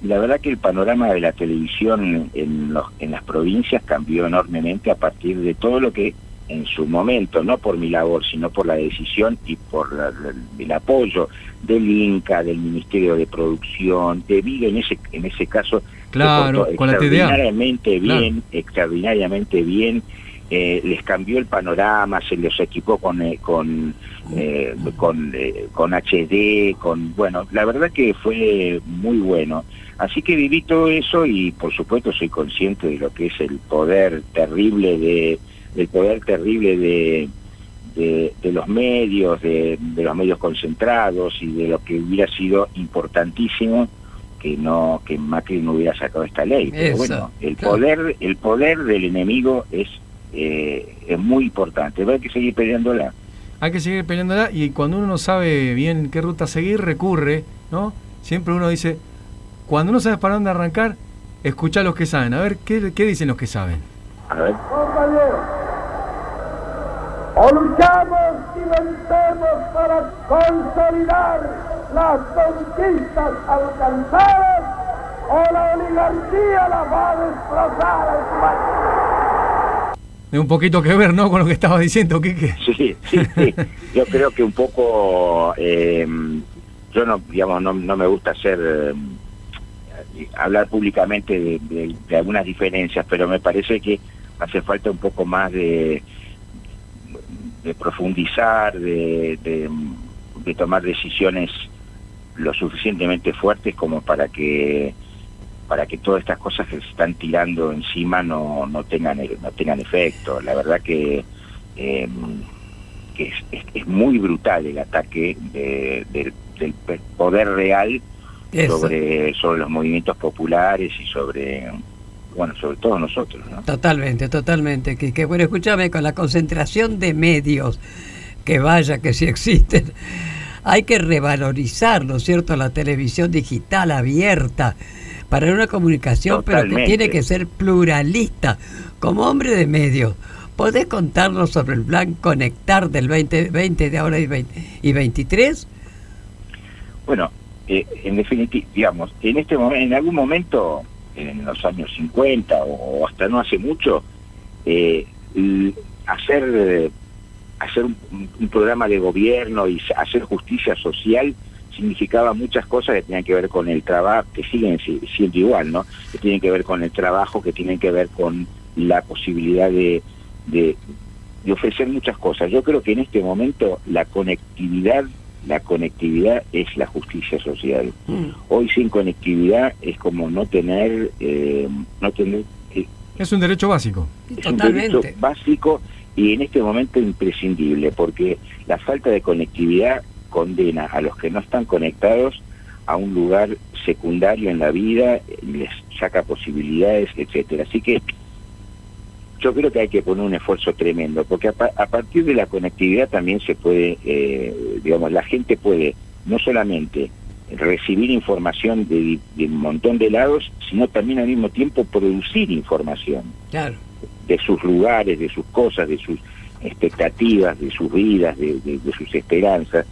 Y la verdad que el panorama de la televisión en, los, en las provincias cambió enormemente a partir de todo lo que en su momento, no por mi labor, sino por la decisión y por la- el apoyo del INCA, del Ministerio de Producción, de Vigo en ese, en ese caso, Claro, la TDA. extraordinariamente Claro. bien, extraordinariamente bien, eh, les cambió el panorama, se los equipó con eh, con eh, con, eh, con HD, con bueno, la verdad que fue muy bueno. Así que viví todo eso y por supuesto soy consciente de lo que es el poder terrible de del poder terrible de de, de los medios, de, de los medios concentrados y de lo que hubiera sido importantísimo que no que Macri no hubiera sacado esta ley. Pero Eso, bueno, el claro. poder el poder del enemigo es eh, es muy importante. A hay que seguir peleándola. Hay que seguir peleándola y cuando uno no sabe bien qué ruta seguir, recurre, ¿no? Siempre uno dice, cuando no sabes para dónde arrancar, escucha a los que saben. A ver, ¿qué, qué dicen los que saben? A ver. Compañeros, o luchamos y vencemos para consolidar las conquistas alcanzadas, o la oligarquía las va a destrozar a España. De un poquito que ver, ¿no? Con lo que estaba diciendo, Quique. Sí, sí, sí. Yo creo que un poco, eh, yo no, digamos, no, no me gusta hacer, eh, hablar públicamente de, de- de algunas diferencias, pero me parece que hace falta un poco más de, de profundizar, de, de, de tomar decisiones lo suficientemente fuertes como para que para que todas estas cosas que se están tirando encima no, no tengan no tengan efecto. La verdad que, eh, que es, es- es muy brutal el ataque de- del, poder real Eso. sobre sobre los movimientos populares y sobre bueno sobre todos nosotros. ¿no? Totalmente, totalmente. Que, que bueno, escúchame, con la concentración de medios, que vaya, que si existen, hay que revalorizar, ¿no es cierto?, la televisión digital abierta para una comunicación, pero que tiene que ser pluralista. Como hombre de medios, ¿podés contarnos sobre el plan Conectar del 2020 de ahora y, 20 y 23? Bueno, eh, en definitiva, digamos, en este momento, en algún momento, en los años 50 o, hasta no hace mucho, eh, hacer eh, hacer un, un programa de gobierno y hacer justicia social significaba muchas cosas que tenían que ver con el trabajo, que siguen si- siendo igual, ¿no? Que tienen que ver con el trabajo, que tienen que ver con la posibilidad de, de ofrecer muchas cosas. Yo creo que en este momento la conectividad, la conectividad es la justicia social. Hoy sin conectividad es como no tener, eh, no tener eh, Es un derecho básico. es un derecho básico y en este momento imprescindible, porque la falta de conectividad condena a los que no están conectados a un lugar secundario en la vida, les saca posibilidades, etcétera. Así que yo creo que hay que poner un esfuerzo tremendo, porque a, pa- a partir de la conectividad también se puede, eh, digamos, la gente puede no solamente recibir información de, un montón de lados, sino también al mismo tiempo producir información Claro. de sus lugares, de sus cosas, de sus expectativas, de sus vidas, de, de- de sus esperanzas.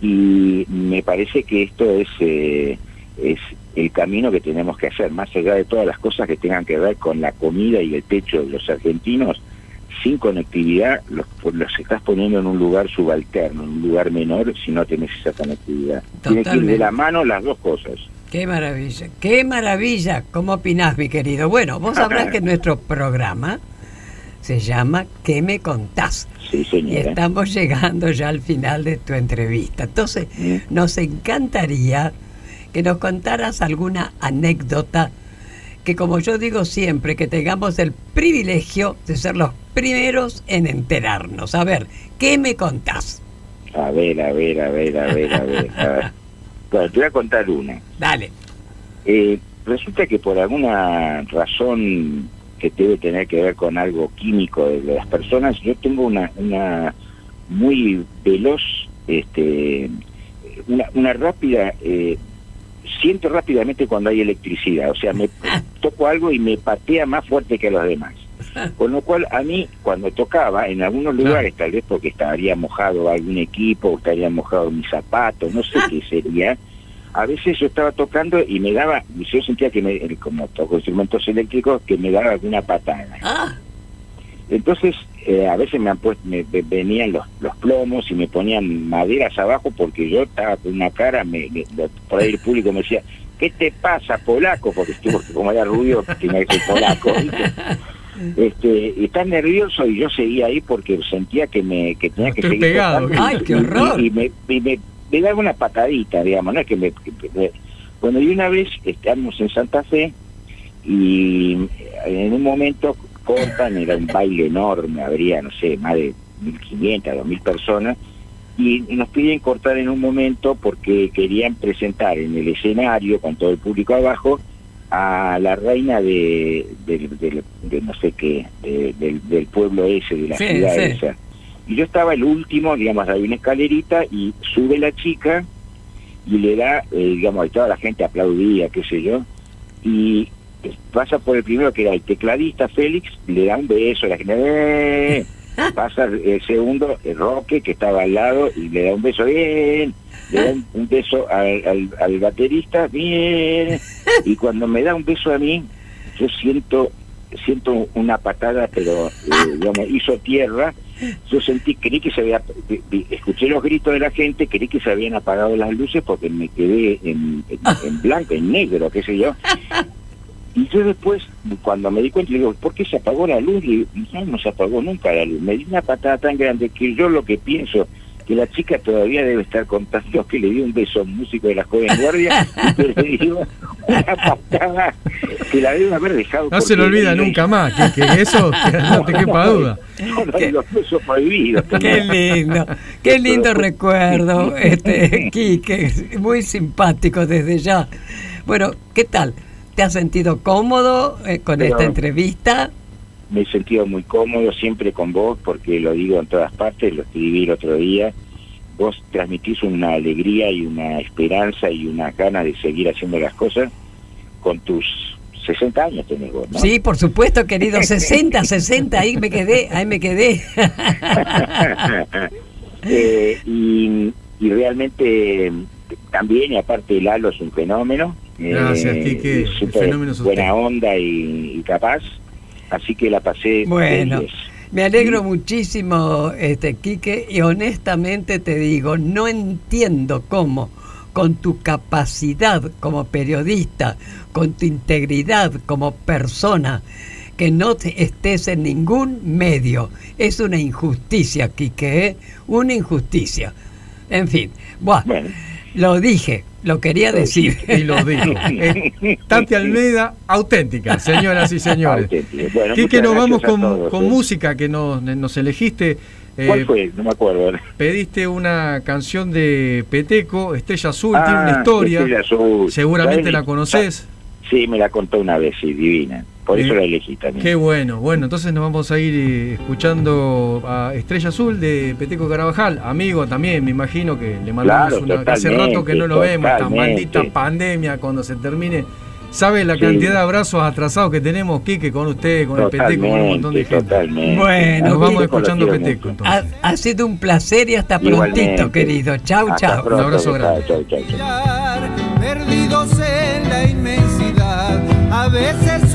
Y me parece que esto es, eh, es el camino que tenemos que hacer, más allá de todas las cosas que tengan que ver con la comida y el techo de los argentinos, sin conectividad los, los estás poniendo en un lugar subalterno, en un lugar menor si no tenés esa conectividad. Tiene que ir de Totalmente. la mano las dos cosas. Qué maravilla, qué maravilla. ¿Cómo opinás, mi querido? Bueno, vos sabrás que nuestro programa se llama ¿Qué me contás? Sí, Y señora. estamos llegando ya al final de tu entrevista. Entonces, nos encantaría que nos contaras alguna anécdota que, como yo digo siempre, que tengamos el privilegio de ser los primeros en enterarnos. A ver, ¿qué me contás? A ver, a ver, a ver, a ver, a ver. a ver. Bueno, te voy a contar una. Dale. Eh, resulta que por alguna razón que debe tener que ver con algo químico de las personas, yo tengo una, una muy veloz, este, una, una rápida, eh, siento rápidamente cuando hay electricidad, o sea, me toco algo y me patea más fuerte que los demás. Con lo cual, a mí, cuando tocaba, en algunos lugares, tal vez porque estaría mojado algún equipo, o estaría mojado mis zapatos, no sé qué sería, a veces yo estaba tocando y me daba, yo sentía que, me, como toco instrumentos eléctricos, que me daba alguna patada. Entonces, eh, a veces me, han puesto, me, me venían los, los plomos y me ponían maderas abajo porque yo estaba con una cara, me, me- por ahí el público me decía, ¿qué te pasa, polaco? Porque estuvo, como era rubio, tenía que ser polaco. ¿viste? Este, y tan nervioso y yo seguía ahí porque sentía que me que tenía que Estoy seguir pegado. Ay, qué horror. Y, y me, y me- me daba una patadita, digamos, no es que me, que me- bueno, y una vez estamos en Santa Fe y en un momento cortan, era un baile enorme, habría, no sé, más de 1.500, 2.000 personas, y nos piden cortar en un momento porque querían presentar en el escenario, con todo el público abajo, a la reina de, del- de no sé qué, de- del, del pueblo ese, de la Sí, ciudad sí. esa. Y yo estaba el último, digamos, hay una escalerita y sube la chica y le da, eh, digamos, y toda la gente aplaudía, qué sé yo, y pasa por el primero que era el tecladista Félix, le da un beso, la gente, ¡eh! pasa el segundo, el Roque, que estaba al lado, y le da un beso, bien, le da un, beso al, al, al baterista, bien, y cuando me da un beso a mí, yo siento siento una patada, pero eh, digamos, hizo tierra, yo sentí, creí que se había, escuché los gritos de la gente, creí que se habían apagado las luces porque me quedé en, en, en blanco, en negro, qué sé yo. Y yo después, cuando me di cuenta, le digo, ¿por qué se apagó la luz? Y no, no se apagó nunca la luz. Me dio una patada tan grande que yo lo que pienso, que la chica todavía debe estar contando que le dio un beso a un músico de la joven guardia y que le dio una patada que la debe haber dejado. No se lo olvida le- nunca más, que, que eso que no te quepa duda. No, no, los besos prohibidos. Qué lindo, qué lindo recuerdo, este, Quique, muy simpático desde ya. Bueno, ¿qué tal? ¿Te has sentido cómodo eh, con Pero- esta entrevista? me he sentido muy cómodo siempre con vos, porque lo digo en todas partes, lo escribí el otro día. Vos transmitís una alegría y una esperanza y una gana de seguir haciendo las cosas con tus 60 años tenés vos, ¿no? Sí, por supuesto, querido, 60, 60, ahí me quedé, ahí me quedé. Eh, y, y realmente también, y aparte Lalo es un fenómeno. Eh, Gracias, Quique. fenómeno es buena onda y, y capaz. Así que la pasé. Bueno, me alegro muchísimo, este Quique, y honestamente te digo, no entiendo cómo con tu capacidad como periodista, con tu integridad como persona, que no te estés en ningún medio. Es una injusticia, Quique, ¿eh? una injusticia. En fin, buah, lo dije, lo quería decir. Y lo dijo. Eh, Tati Almeida, auténtica, señoras y señores. Auténtica. Bueno, Quique, nos vamos con, todos, con música que nos, nos elegiste. Eh, ¿Cuál fue? No me acuerdo. Pediste una canción de Peteco, Estrella Azul, Ah, tiene una historia. Estrella Azul. Seguramente la conoces. Sí, me la contó una vez, sí, divina. Por eso Eh, la elegí también. Qué bueno. Bueno, entonces nos vamos a ir eh, escuchando a Estrella Azul de Peteco Carabajal, amigo también, me imagino que le mandamos Claro, una. Hace rato que no lo totalmente, vemos, esta maldita pandemia cuando se termine. ¿Sabe la Sí. cantidad de abrazos atrasados que tenemos, Quique, con usted, con el Peteco, con un montón de gente? Totalmente. Bueno, Nos vamos escuchando Peteco. Ha, ha sido un placer y hasta prontito, Igualmente. querido. Chau, Hasta chau. pronto, Un abrazo grande. Chau, chau, chau. perdidos en la inmensidad. A veces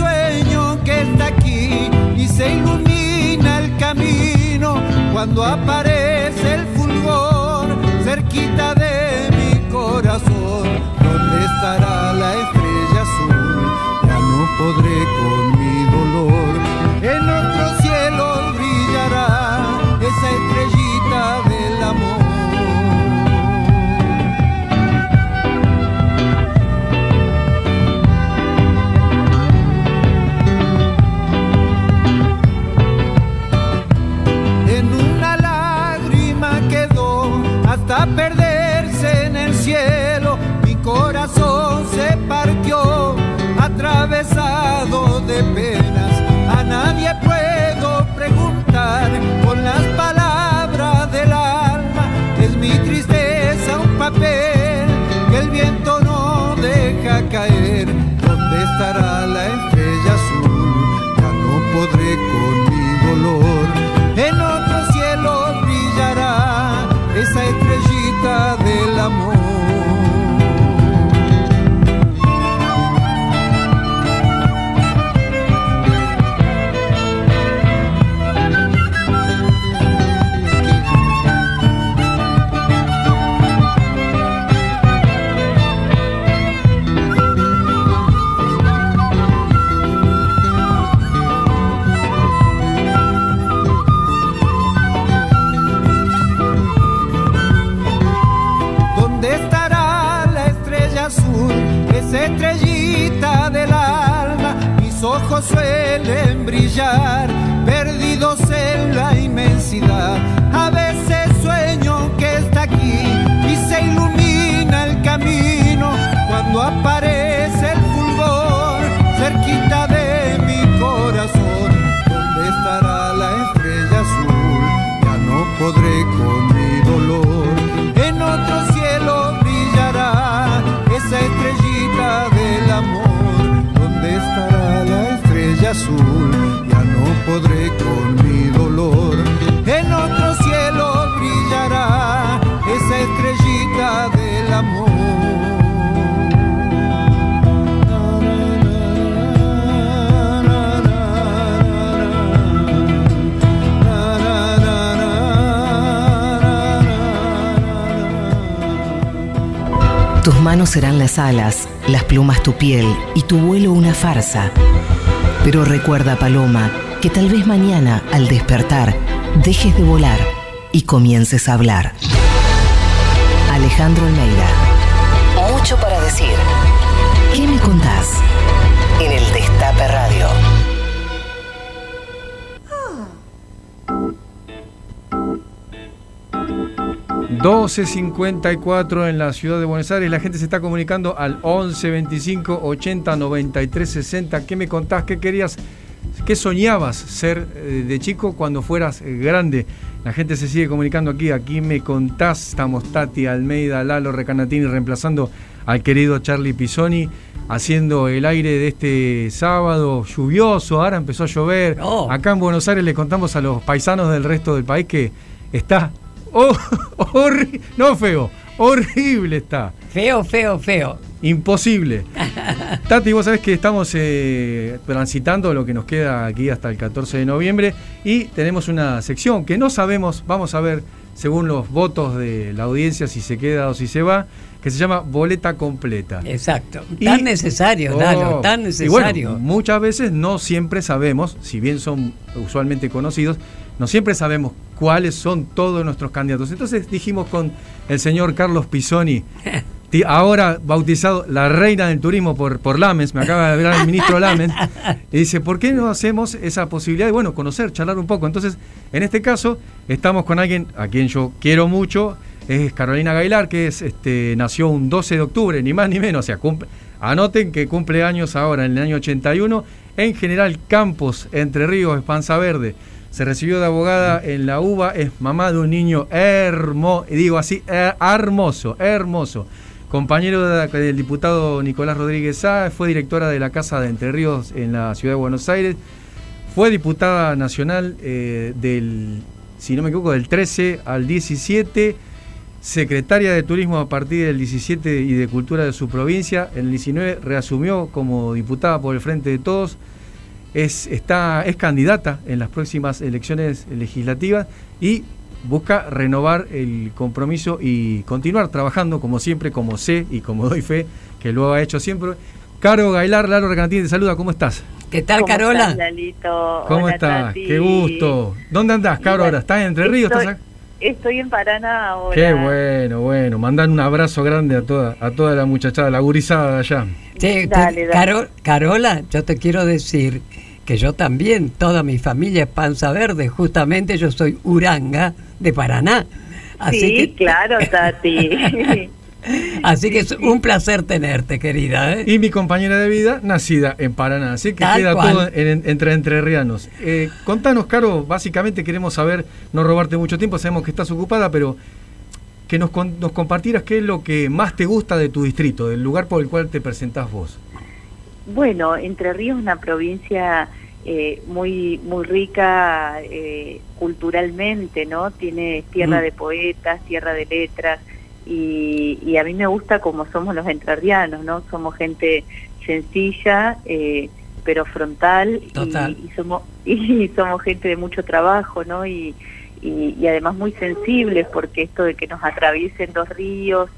cuando aparece el fulgor cerquita de mi corazón. ¿Dónde estará la estrella azul? Ya no podré con deja caer. ¿Dónde estará la estrella azul? Ya no podré suelen brillar, perdidos en la inmensidad. Azul? Ya no podré con mi dolor. En otro cielo brillará esa estrellita del amor. Tus manos serán las alas, las plumas tu piel y tu vuelo una farsa. Pero recuerda, Paloma, que tal vez mañana, al despertar, dejes de volar y comiences a hablar. Alejandro Almeida. 12.54 en la ciudad de Buenos Aires. La gente se está comunicando al 11 25 80 93 60. ¿Qué me contás? ¿Qué querías? ¿Qué soñabas ser eh, de chico cuando fueras eh, grande? La gente se sigue comunicando aquí. Aquí me contás. Estamos Tati Almeida, Lalo Recanatini reemplazando al querido Charlie Pisoni. Haciendo el aire de este sábado lluvioso, ahora empezó a llover. Acá en Buenos Aires le contamos a los paisanos del resto del país que está Oh, horri- no feo, horrible está. Feo, feo, feo. Imposible. Tati, vos sabés que estamos eh, transitando lo que nos queda aquí hasta el 14 de noviembre y tenemos una sección que no sabemos, vamos a ver según los votos de la audiencia, si se queda o si se va, que se llama boleta completa. Exacto. Tan necesario, Oh, tan y necesario. bueno, muchas veces no siempre sabemos, si bien son usualmente conocidos, no siempre sabemos cuáles son todos nuestros candidatos. Entonces dijimos con el señor Carlos Pisoni, ahora bautizado la reina del turismo por, por Lamens, me acaba de hablar el ministro Lamens, y dice, ¿por qué no hacemos esa posibilidad de, bueno, conocer, charlar un poco? Entonces, en este caso, estamos con alguien a quien yo quiero mucho, es Carolina Gailar, que es, este, nació un 12 de octubre, ni más ni menos, o sea, anoten que cumple años ahora, en el año 81, en General Campos, Entre Ríos, Espanza Verde. Se recibió de abogada en la UBA, es mamá de un niño hermoso, digo así, eh, hermoso, hermoso. Compañero de- del diputado Nicolás Rodríguez Sá, fue directora de la Casa de Entre Ríos en la ciudad de Buenos Aires, fue diputada nacional eh, del, si no me equivoco, del 13 al 17, secretaria de Turismo a partir del 17 y de Cultura de su provincia. En el 19 reasumió como diputada por el Frente de Todos. Es, está, es candidata en las próximas elecciones legislativas y busca renovar el compromiso y continuar trabajando como siempre, como sé y como doy fe, que lo ha hecho siempre. Caro Gailar, Lalo Recantín, te saluda, ¿cómo estás? ¿Qué tal, ¿Cómo Carola? estás, Lalito? ¿Cómo Hola, estás? Tati. Qué gusto. ¿Dónde andás, Caro, ahora? ¿Estás en Entre Ríos? Estoy, ¿Estás estoy en Paraná ahora. Qué bueno, bueno. Mandan un abrazo grande a toda, a toda la muchachada, la gurizada de allá. Che, Dale, te- dale. Caro- Carola, yo te quiero decir que yo también, toda mi familia es panza verde, justamente yo soy Uranga de Paraná. Así sí, que, claro, Tati. así que es un placer tenerte, querida. ¿eh? Y mi compañera de vida, nacida en Paraná. Así que Tal queda cual. todo en- en- entre entrerrianos. Eh, contanos, Caro, básicamente queremos saber, no robarte mucho tiempo, sabemos que estás ocupada, pero que nos, con- nos compartieras qué es lo que más te gusta de tu distrito, del lugar por el cual te presentás vos. Bueno, Entre Ríos es una provincia eh, muy muy rica eh, culturalmente, ¿no? Tiene tierra Mm. de poetas, tierra de letras y, y a mí me gusta como somos los entrerrianos, ¿no? Somos gente sencilla, eh, pero frontal. Y, somos y somos gente de mucho trabajo, ¿no? Y, y, y además muy sensibles porque esto de que nos atraviesen dos ríos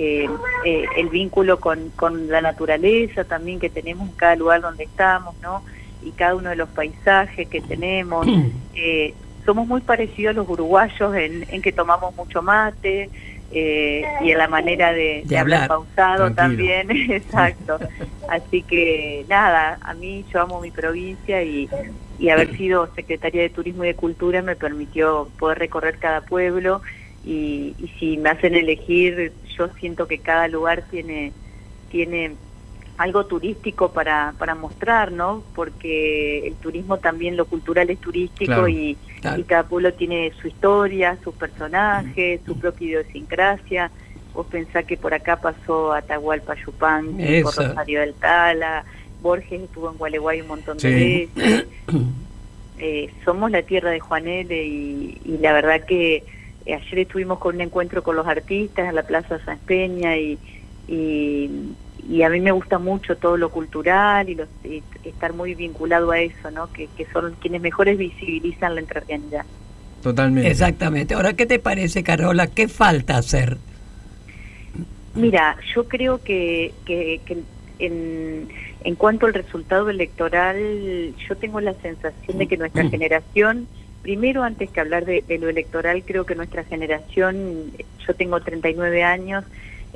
eh, eh, el vínculo con, con la naturaleza también que tenemos en cada lugar donde estamos, ¿no? Y cada uno de los paisajes que tenemos. Eh, somos muy parecidos a los uruguayos en, en que tomamos mucho mate eh, y en la manera de, De de hablar hablar. pausado Tranquilo. también, exacto. Así que nada, a mí yo amo mi provincia y, y haber sido secretaria de Turismo y de Cultura me permitió poder recorrer cada pueblo y, y si me hacen elegir, yo siento que cada lugar tiene tiene algo turístico para, para mostrar, ¿no? Porque el turismo también, lo cultural es turístico Claro, y, claro. y cada pueblo tiene su historia, sus personajes, su propia idiosincrasia. Vos pensás que por acá pasó Atahualpa Yupanqui, por. Rosario del Tala, Borges estuvo en Gualeguay un montón de Sí. veces. Eh, somos la tierra de Juan L. y, y la verdad que ayer estuvimos con un encuentro con los artistas en la Plaza San Peña y, y, y a mí me gusta mucho todo lo cultural y, los- y estar muy vinculado a eso, ¿no? Que, que son quienes mejores visibilizan la entrerrianidad. Totalmente. Exactamente. Ahora, ¿qué te parece, Carola? ¿Qué falta hacer? Mira, yo creo que, que, que en, en cuanto al resultado electoral, yo tengo la sensación de que nuestra generación, primero antes que hablar de, lo electoral, creo que nuestra generación, yo tengo 39 años,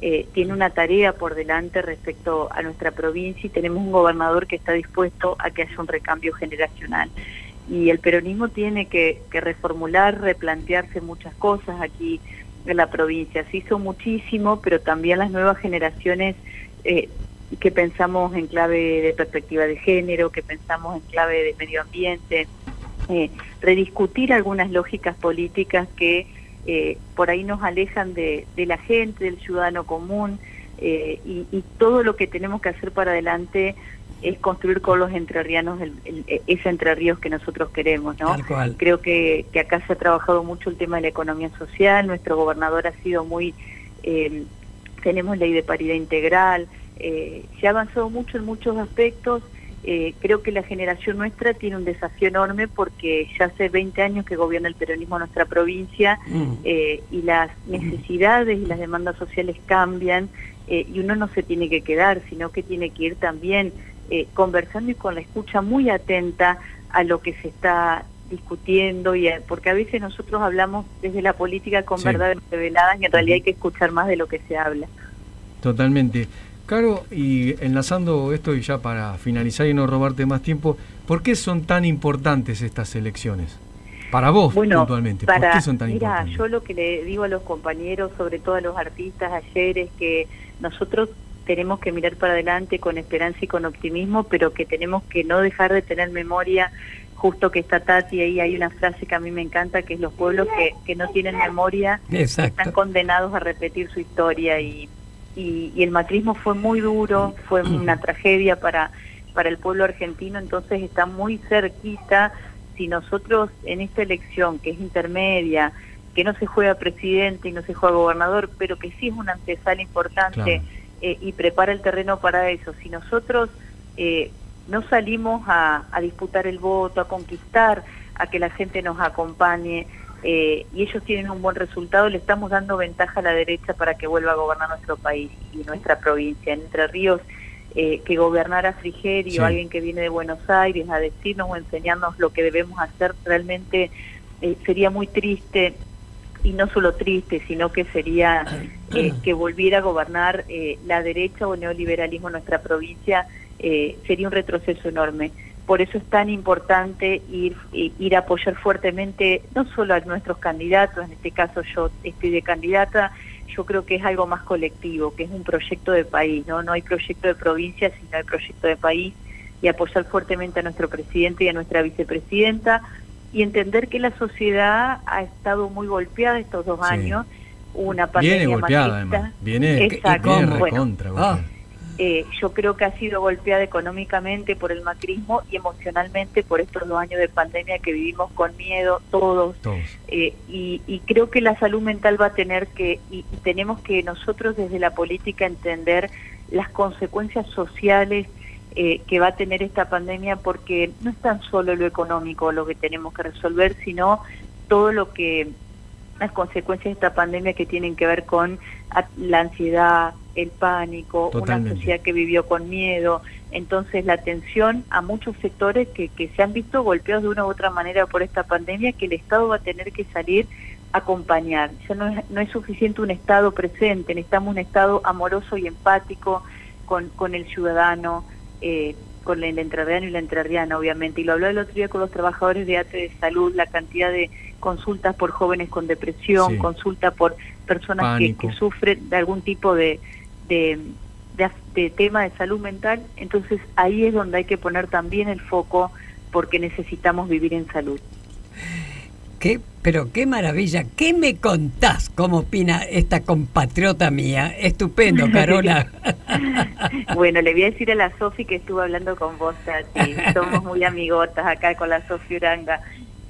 eh, tiene una tarea por delante respecto a nuestra provincia y tenemos un gobernador que está dispuesto a que haya un recambio generacional. Y el peronismo tiene que, que reformular, replantearse muchas cosas aquí en la provincia. Se hizo muchísimo, pero también las nuevas generaciones eh, que pensamos en clave de perspectiva de género, que pensamos en clave de medio ambiente, eh, rediscutir algunas lógicas políticas que eh, por ahí nos alejan de, de la gente, del ciudadano común, eh, y, y todo lo que tenemos que hacer para adelante es construir con los entrerrianos el, el- ese Entre Ríos que nosotros queremos, ¿no? Tal cual. Creo que, que acá se ha trabajado mucho el tema de la economía social, nuestro gobernador ha sido muy... eh, tenemos ley de paridad integral, se ha avanzado mucho en muchos aspectos eh, creo que la generación nuestra tiene un desafío enorme porque ya hace 20 años que gobierna el peronismo en nuestra provincia Mm. eh, y las necesidades y las demandas sociales cambian eh, y uno no se tiene que quedar, sino que tiene que ir también eh, conversando y con la escucha muy atenta a lo que se está discutiendo y a- porque a veces nosotros hablamos desde la política con Sí. verdades reveladas y en realidad hay que escuchar más de lo que se habla. Totalmente. Caro, y enlazando esto y ya para finalizar y no robarte más tiempo, ¿por qué son tan importantes estas elecciones? Para vos, Bueno, puntualmente, ¿por para, qué son tan mira, importantes? yo lo que le digo a los compañeros, sobre todo a los artistas ayer, es que nosotros tenemos que mirar para adelante con esperanza y con optimismo, pero que tenemos que no dejar de tener memoria, justo que está Tati ahí, hay una frase que a mí me encanta, que es los pueblos que, que no tienen memoria Exacto. están condenados a repetir su historia y, y, y el macrismo fue muy duro, fue una tragedia para, para el pueblo argentino, entonces está muy cerquita si nosotros en esta elección, que es intermedia, que no se juega presidente y no se juega gobernador, pero que sí es una antesala importante Claro. eh, y prepara el terreno para eso, si nosotros eh, no salimos a, a disputar el voto, a conquistar, a que la gente nos acompañe, eh, y ellos tienen un buen resultado, le estamos dando ventaja a la derecha para que vuelva a gobernar nuestro país y nuestra provincia. En Entre Ríos, eh, que gobernara Frigerio, Sí. alguien que viene de Buenos Aires a decirnos o enseñarnos lo que debemos hacer, realmente eh, sería muy triste y no solo triste, sino que sería eh, que volviera a gobernar eh, la derecha o el neoliberalismo en nuestra provincia, eh, sería un retroceso enorme. Por eso es tan importante ir, i- ir a apoyar fuertemente no solo a nuestros candidatos, en este caso yo estoy de candidata, yo creo que es algo más colectivo, que es un proyecto de país, no, no hay proyecto de provincia, sino hay proyecto de país y apoyar fuertemente a nuestro presidente y a nuestra vicepresidenta y entender que la sociedad ha estado muy golpeada estos dos Sí. años, una pandemia Viene golpeada machista. además. Viene, Exacto. viene Bueno, recontra Ah. Eh, yo creo que ha sido golpeada económicamente por el macrismo y emocionalmente por estos dos años de pandemia que vivimos con miedo todos. Todos. Eh, y, y creo que la salud mental va a tener que, y, y tenemos que nosotros desde la política entender las consecuencias sociales eh, que va a tener esta pandemia porque no es tan solo lo económico lo que tenemos que resolver, sino todo lo que las consecuencias de esta pandemia que tienen que ver con la ansiedad, el pánico, Totalmente. una sociedad que vivió con miedo. Entonces, la atención a muchos sectores que, que se han visto golpeados de una u otra manera por esta pandemia, que el Estado va a tener que salir a acompañar. Ya no es, no es suficiente un Estado presente, necesitamos un Estado amoroso y empático con, con el ciudadano, eh, con el entrerriano y la entrerriana, obviamente. Y lo hablaba el otro día con los trabajadores de ATE de salud, la cantidad de consultas por jóvenes con depresión, Sí. consultas por personas que, que sufren de algún tipo de, de, de, af- de tema de salud mental. Entonces ahí es donde hay que poner también el foco porque necesitamos vivir en salud. qué, pero qué maravilla. ¿Qué me contás? ¿Cómo opina esta compatriota mía? Estupendo, Carola. Bueno, le voy a decir a la Sofi que estuve hablando con vos, Tati. Somos muy amigotas acá con la Sofi Uranga.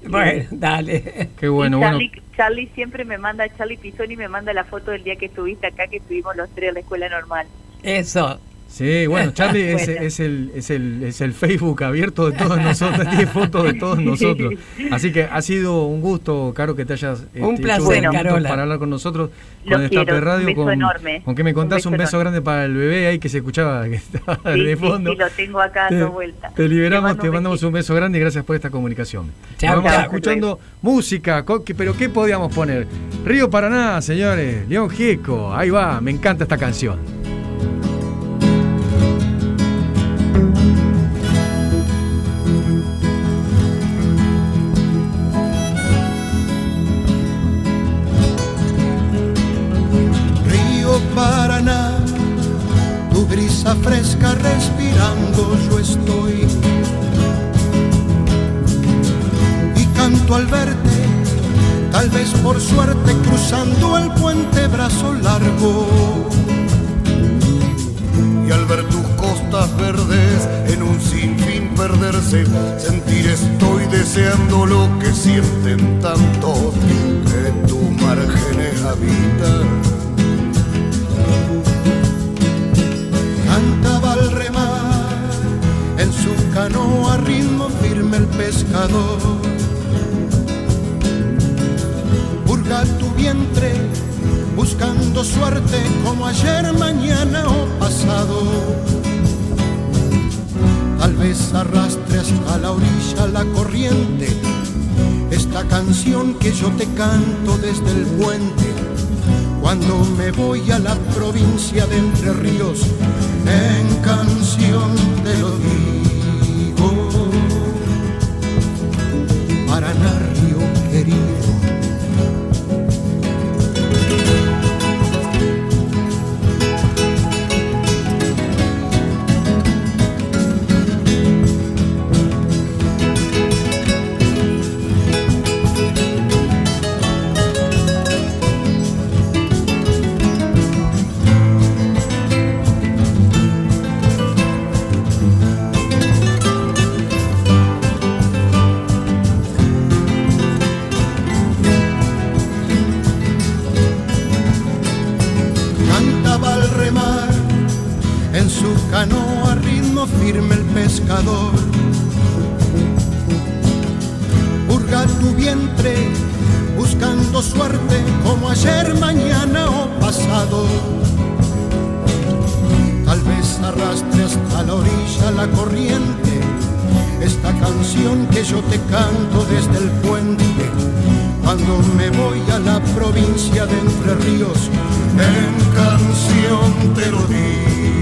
Bueno, dale. Qué bueno. Charlie, Charlie siempre me manda, Charlie Pisoni me manda la foto del día que estuviste acá, que estuvimos los tres en la escuela normal. Eso. Sí, bueno, Charlie es, Bueno. es el, es, el, es el Facebook abierto de todos nosotros, tiene fotos de todos nosotros. Así que ha sido un gusto, Caro, que te hayas este, Un placer, un Carola. para hablar con nosotros, Los con Destape quiero, un Radio, beso con, enorme. con que me contás Un un beso grande para el bebé ahí que se escuchaba que estaba Sí, de fondo. sí, lo tengo acá Te- dando vuelta. Te liberamos, te un mandamos un beso grande y gracias por esta comunicación. Chao, Vamos chao. escuchando música, pero ¿qué podíamos poner? Río Paraná, señores, León Gieco, ahí va, me encanta esta canción. Canoa ritmo firme el pescador. Purga tu vientre buscando suerte como ayer, mañana o pasado. Tal vez arrastre hasta la orilla la corriente esta canción que yo te canto desde el puente. Cuando me voy a la provincia de Entre Ríos, en canción te lo digo.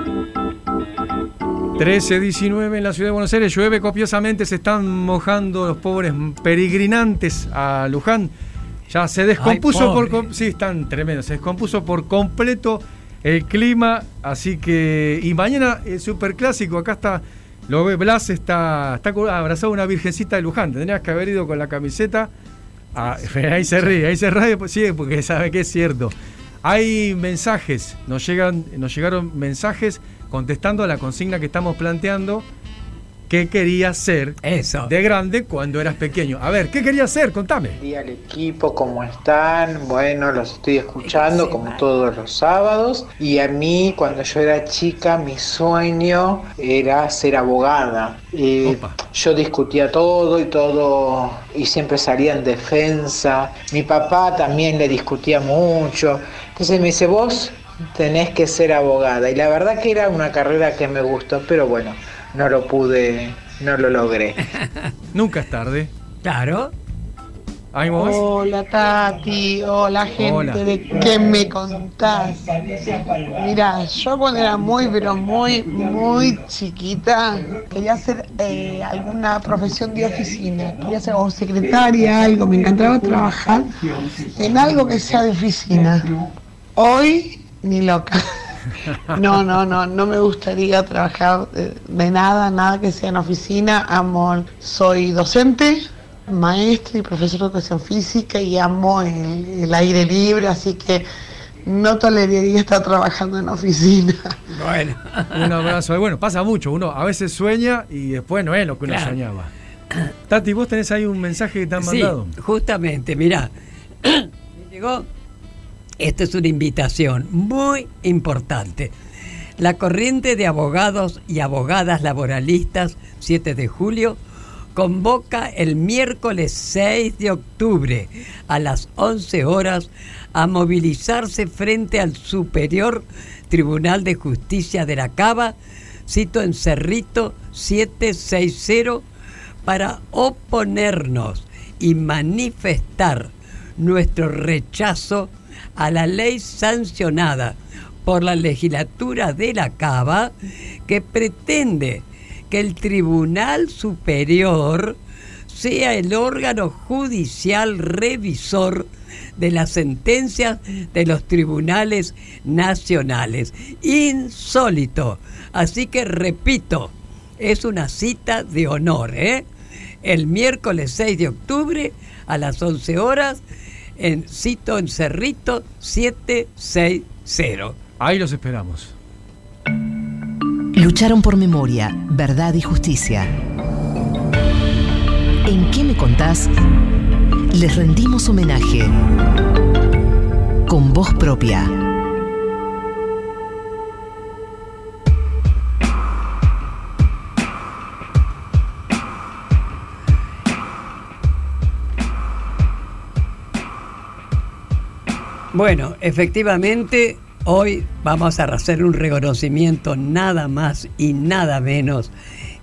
13-19 en la ciudad de Buenos Aires, llueve copiosamente, se están mojando los pobres peregrinantes a Luján. Ya se descompuso Ay, por... Sí, están tremendos, se descompuso por completo el clima, así que... Y mañana el superclásico, acá está, lo ve Blas, está, está abrazado a una virgencita de Luján, tendrías que haber ido con la camiseta. Ah, ahí se ríe, ahí se ríe, pues sí, porque sabe que es cierto. Hay mensajes, nos, llegan, nos llegaron mensajes contestando a la consigna que estamos planteando. ¿Qué querías ser de grande cuando eras pequeño? A ver, ¿qué querías ser? Contame. día al equipo, ¿cómo están? Bueno, los estoy escuchando como todos los sábados. Y a mí, cuando yo era chica, mi sueño era ser abogada. Eh, yo discutía todo y todo, y siempre salía en defensa. Mi papá también le discutía mucho. Entonces me dice, vos tenés que ser abogada. Y la verdad que era una carrera que me gustó, pero bueno, no lo pude, no lo logré. Nunca es tarde. Claro. ¿Hay más? Hola Tati, hola gente Hola. de qué me contás. Mira, yo cuando era muy, pero muy, muy chiquita, quería hacer eh, alguna profesión de oficina. Quería ser o secretaria, algo. Me encantaba trabajar en algo que sea de oficina. Hoy, ni loca. No, no, no, no me gustaría trabajar de, de nada, nada que sea en oficina. Amo, soy docente, maestra y profesor de educación física y amo el, el aire libre, así que no toleraría estar trabajando en oficina. Bueno. Un abrazo. Bueno, pasa mucho. Uno a veces sueña y después no es lo que uno Claro. soñaba. Tati, vos tenés ahí un mensaje que te han Sí, mandado. justamente, mira, me llegó, esta es una invitación muy importante. La corriente de abogados y abogadas laboralistas, 7 de julio, convoca el miércoles 6 de octubre a las 11 horas a movilizarse frente al Superior Tribunal de Justicia de la Cava, cito en Cerrito 760, para oponernos y manifestar nuestro rechazo a la ley sancionada por la legislatura de la Cava que pretende que el Tribunal Superior sea el órgano judicial revisor de las sentencias de los tribunales nacionales. Insólito. Así que repito, es una cita de honor, ¿eh? El miércoles 6 de octubre a las 11 horas en Cito en Cerrito 760. Ahí los esperamos. Lucharon por memoria, verdad y justicia. ¿En qué me contás? Les rendimos homenaje con voz propia. Bueno, efectivamente, hoy vamos a hacer un reconocimiento nada más y nada menos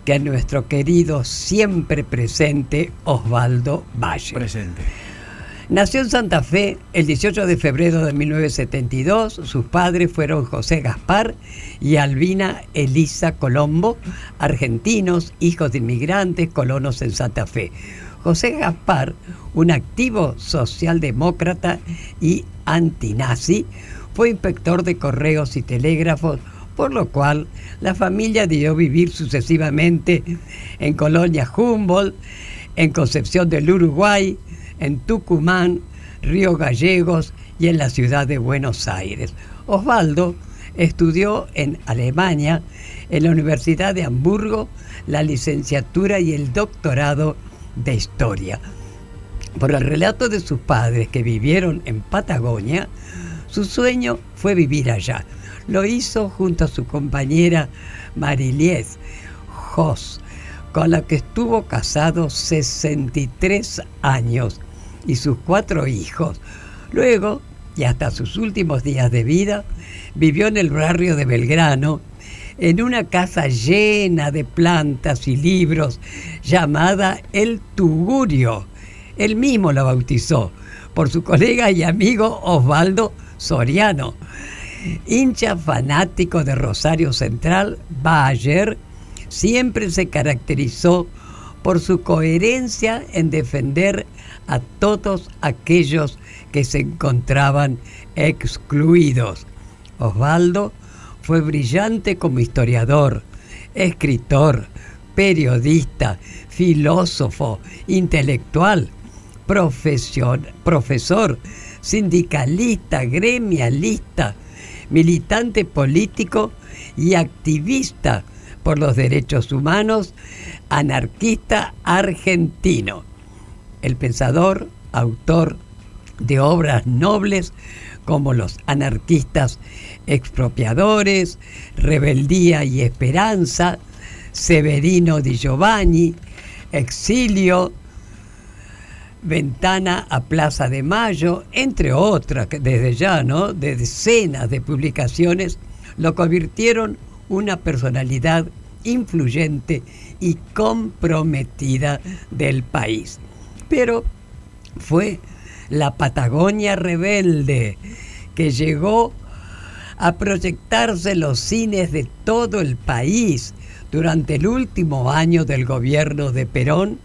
que a nuestro querido siempre presente Osvaldo Valle. Presente. Nació en Santa Fe el 18 de febrero de 1972. Sus padres fueron José Gaspar y Albina Elisa Colombo, argentinos, hijos de inmigrantes, colonos en Santa Fe. José Gaspar, un activo socialdemócrata y antinazi, fue inspector de correos y telégrafos, por lo cual la familia debió vivir sucesivamente en Colonia Humboldt, en Concepción del Uruguay, en Tucumán, Río Gallegos y en la ciudad de Buenos Aires. Osvaldo estudió en Alemania, en la Universidad de Hamburgo, la licenciatura y el doctorado de historia. Por el relato de sus padres que vivieron en Patagonia, su sueño fue vivir allá. Lo hizo junto a su compañera Marilies Jos, con la que estuvo casado 63 años y sus cuatro hijos. Luego, y hasta sus últimos días de vida, vivió en el barrio de Belgrano, en una casa llena de plantas y libros llamada El Tugurio. Él mismo la bautizó por su colega y amigo Osvaldo Soriano. Hincha fanático de Rosario Central, Bayer siempre se caracterizó por su coherencia en defender a todos aquellos que se encontraban excluidos. Osvaldo fue brillante como historiador, escritor, periodista, filósofo, intelectual, profesor, sindicalista, gremialista, militante político y activista por los derechos humanos, anarquista argentino. El pensador, autor de obras nobles como los anarquistas expropiadores, Rebeldía y Esperanza, Severino di Giovanni, Exilio, Ventana a Plaza de Mayo, entre otras, desde ya, ¿no? De decenas de publicaciones, lo convirtieron una personalidad influyente y comprometida del país. Pero fue la Patagonia rebelde que llegó a proyectarse los cines de todo el país durante el último año del gobierno de Perón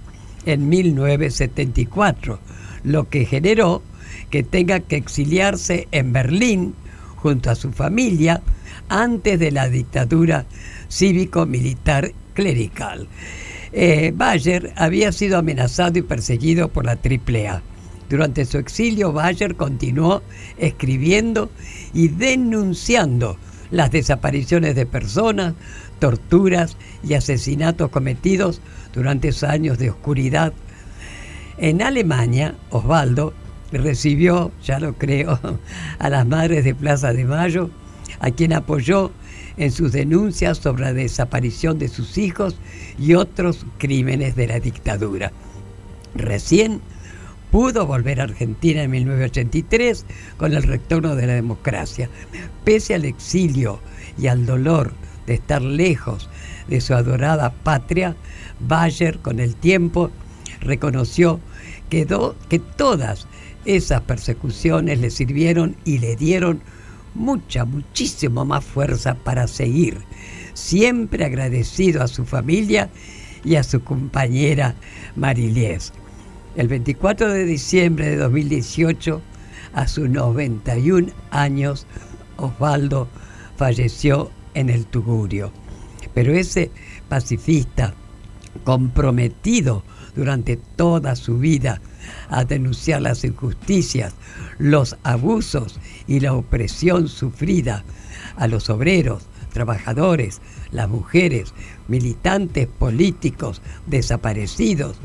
en 1974, lo que generó que tenga que exiliarse en Berlín junto a su familia antes de la dictadura cívico-militar clerical. Eh, Bayer había sido amenazado y perseguido por la AAA. Durante su exilio, Bayer continuó escribiendo y denunciando las desapariciones de personas, torturas y asesinatos cometidos durante esos años de oscuridad. En Alemania, Osvaldo recibió, ya lo creo, a las madres de Plaza de Mayo, a quien apoyó en sus denuncias sobre la desaparición de sus hijos y otros crímenes de la dictadura. Recién pudo volver a Argentina en 1983 con el retorno de la democracia. Pese al exilio y al dolor de estar lejos de su adorada patria, Bayer con el tiempo reconoció que, que todas esas persecuciones le sirvieron y le dieron mucha, muchísimo más fuerza para seguir, siempre agradecido a su familia y a su compañera Marilies. El 24 de diciembre de 2018, a sus 91 años, Osvaldo falleció en el Tugurio. Pero ese pacifista, comprometido durante toda su vida a denunciar las injusticias, los abusos y la opresión sufrida a los obreros, trabajadores, las mujeres, militantes políticos, desaparecidos,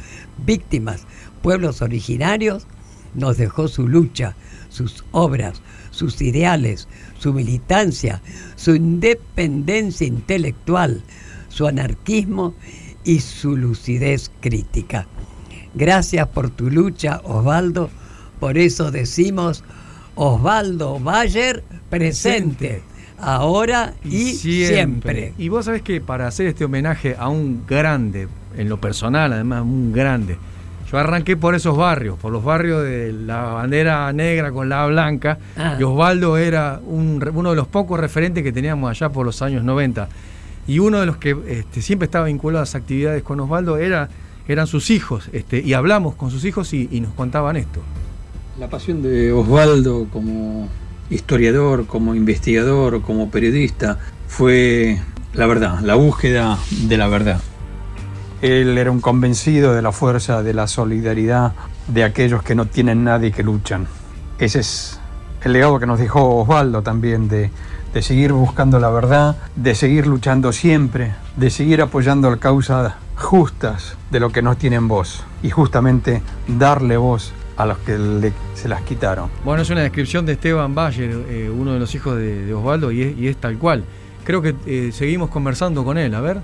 víctimas, pueblos originarios, nos dejó su lucha, sus obras, sus ideales, su militancia, su independencia intelectual, su anarquismo y su lucidez crítica. Gracias por tu lucha, Osvaldo. Por eso decimos Osvaldo Bayer presente, ahora y, siempre. Y vos sabés que para hacer este homenaje a un grande, en lo personal además, un grande, yo arranqué por esos barrios, por los barrios de la bandera negra con la blanca, Ah. y Osvaldo era un uno de los pocos referentes que teníamos allá por los años 90. Y uno de los que este, siempre estaba vinculado a las actividades con Osvaldo era, eran sus hijos, este, y hablamos con sus hijos y, y nos contaban esto. La pasión de Osvaldo como historiador, como investigador, como periodista, fue la verdad, la búsqueda de la verdad. Él era un convencido de la fuerza, de la solidaridad de aquellos que no tienen nadie que luchan. Ese es el legado que nos dejó Osvaldo también de, de seguir buscando la verdad, de seguir luchando siempre, de seguir apoyando las causas justas de lo que no tienen voz y justamente darle voz a los que se las quitaron. Bueno, es una descripción de Esteban Bayer, eh, uno de los hijos de, Osvaldo, y es, y es tal cual. Creo que eh, seguimos conversando con él, a ver.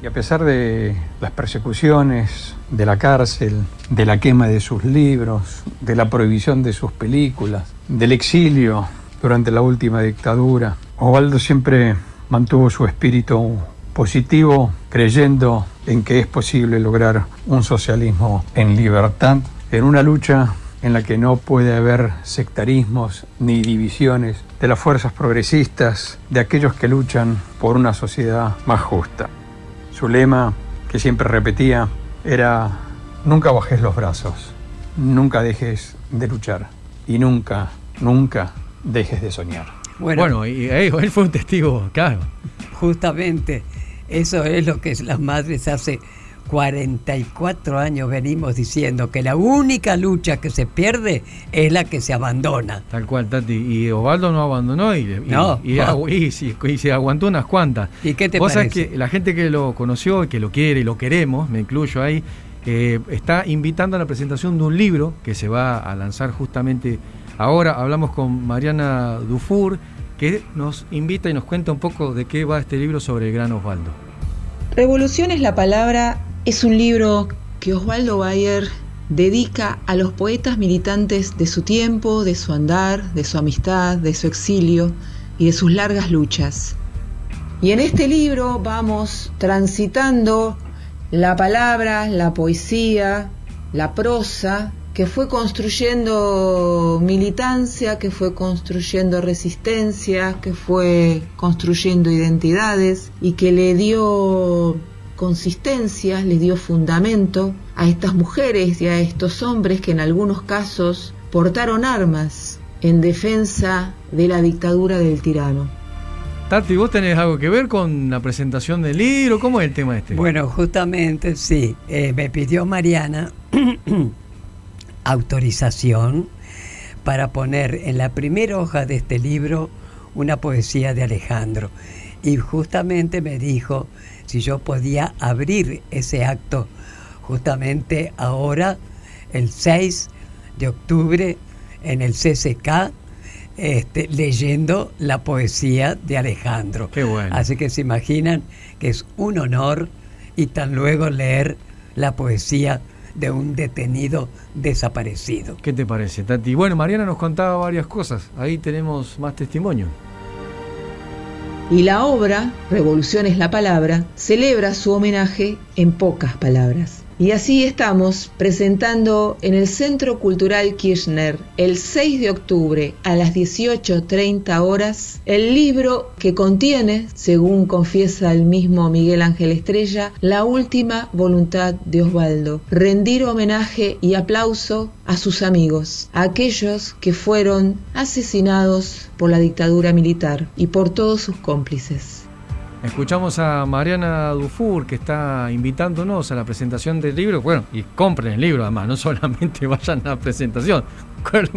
Y a pesar de las persecuciones, de la cárcel, de la quema de sus libros, de la prohibición de sus películas, del exilio durante la última dictadura, Osvaldo siempre mantuvo su espíritu positivo, creyendo en que es posible lograr un socialismo en libertad, en una lucha en la que no puede haber sectarismos ni divisiones, de las fuerzas progresistas, de aquellos que luchan por una sociedad más justa. Su lema, que siempre repetía, era nunca bajes los brazos, nunca dejes de luchar y nunca, nunca dejes de soñar. Bueno, y eh, él fue un testigo, claro. Justamente, eso es lo que las madres hace 44 años venimos diciendo, que la única lucha que se pierde es la que se abandona. Tal cual, Tati. Y Osvaldo no abandonó y, y- No. y, agu- y sí, y se aguantó unas cuantas. ¿Y qué te Vos sabés parece? que la gente que lo conoció y que lo quiere y lo queremos, me incluyo ahí, eh, está invitando a la presentación de un libro que se va a lanzar justamente ahora. Hablamos con Mariana Dufour, que nos invita y nos cuenta un poco de qué va este libro sobre el gran Osvaldo. Revolución es la palabra es un libro que Osvaldo Bayer dedica a los poetas militantes de su tiempo, de su andar, de su amistad, de su exilio y de sus largas luchas. Y en este libro vamos transitando la palabra, la poesía, la prosa, que fue construyendo militancia, que fue construyendo resistencia, que fue construyendo identidades y que le dio consistencia, le dio fundamento a estas mujeres y a estos hombres que en algunos casos portaron armas en defensa de la dictadura del tirano. Tati, ¿vos tenés algo que ver con la presentación del libro? ¿Cómo es el tema este? Bueno, justamente sí, eh, me pidió Mariana autorización para poner en la primera hoja de este libro una poesía de Alejandro. Y justamente me dijo si yo podía abrir ese acto justamente ahora, el 6 de octubre, en el CCK, este, leyendo la poesía de Alejandro. Qué bueno. Así que se imaginan que es un honor y tan luego leer la poesía de un detenido desaparecido. ¿Qué te parece, Tati? Bueno, Mariana nos contaba varias cosas. Ahí tenemos más testimonio. Y la obra, Revolución es la palabra, celebra su homenaje en pocas palabras. Y así estamos presentando en el Centro Cultural Kirchner el 6 de octubre a las 18.30 horas el libro que contiene, según confiesa el mismo Miguel Ángel Estrella, la última voluntad de Osvaldo, rendir homenaje y aplauso a sus amigos, a aquellos que fueron asesinados por la dictadura militar y por todos sus cómplices. Escuchamos a Mariana Dufour que está invitándonos a la presentación del libro. Bueno, y compren el libro además, no solamente vayan a la presentación,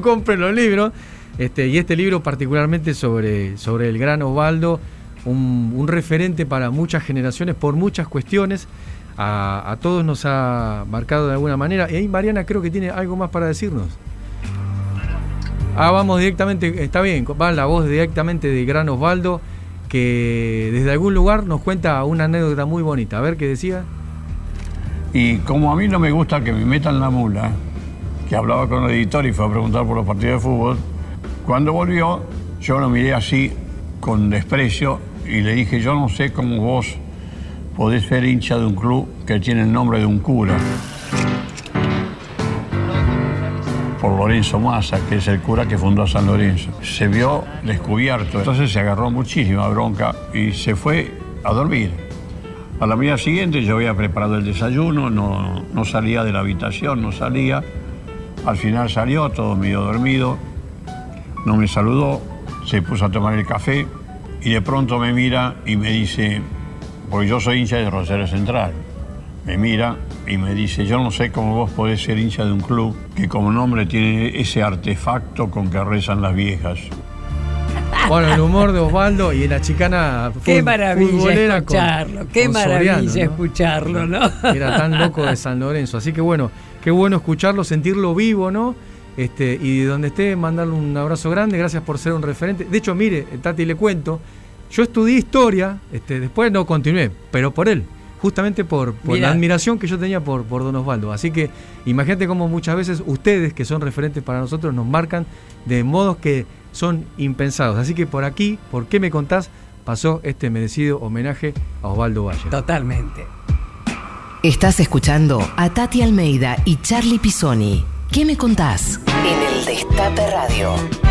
compren los libros. Este, y este libro particularmente sobre, sobre el gran Osvaldo, un, referente para muchas generaciones por muchas cuestiones. A, a todos nos ha marcado de alguna manera. Y ahí Mariana creo que tiene algo más para decirnos. Ah, vamos directamente, está bien, va la voz directamente de Gran Osvaldo, que desde algún lugar nos cuenta una anécdota muy bonita. A ver qué decía. Y como a mí no me gusta que me metan la mula, que hablaba con el editor y fue a preguntar por los partidos de fútbol, cuando volvió yo lo miré así con desprecio y le dije, yo no sé cómo vos podés ser hincha de un club que tiene el nombre de un cura. Por Lorenzo Massa, que es el cura que fundó San Lorenzo. Se vio descubierto, entonces se agarró muchísima bronca y se fue a dormir. A la mañana siguiente yo había preparado el desayuno, no, no salía de la habitación, no salía. Al final salió, todo medio dormido, no me saludó, se puso a tomar el café y de pronto me mira y me dice, porque yo soy hincha de Rosario Central, me mira y me dice, yo no sé cómo vos podés ser hincha de un club que como nombre tiene ese artefacto con que rezan las viejas. Bueno, el humor de Osvaldo y la chicana Qué maravilla futbolera con- escucharlo, qué con maravilla Soriano, ¿no? escucharlo, ¿no? Era tan loco de San Lorenzo. Así que bueno, qué bueno escucharlo, sentirlo vivo, ¿no? Este, y donde esté, mandarle un abrazo grande, gracias por ser un referente. De hecho, mire, Tati, le cuento, yo estudié historia, este, después no continué, pero por él, justamente por, la admiración que yo tenía por, por Don Osvaldo. Así que imagínate cómo muchas veces ustedes, que son referentes para nosotros, nos marcan de modos que son impensados. Así que por aquí, ¿por qué me contás? Pasó este merecido homenaje a Osvaldo Valle. Totalmente. Estás escuchando a Tati Almeida y Charlie Pisoni. ¿Qué me contás? En el Destape Radio.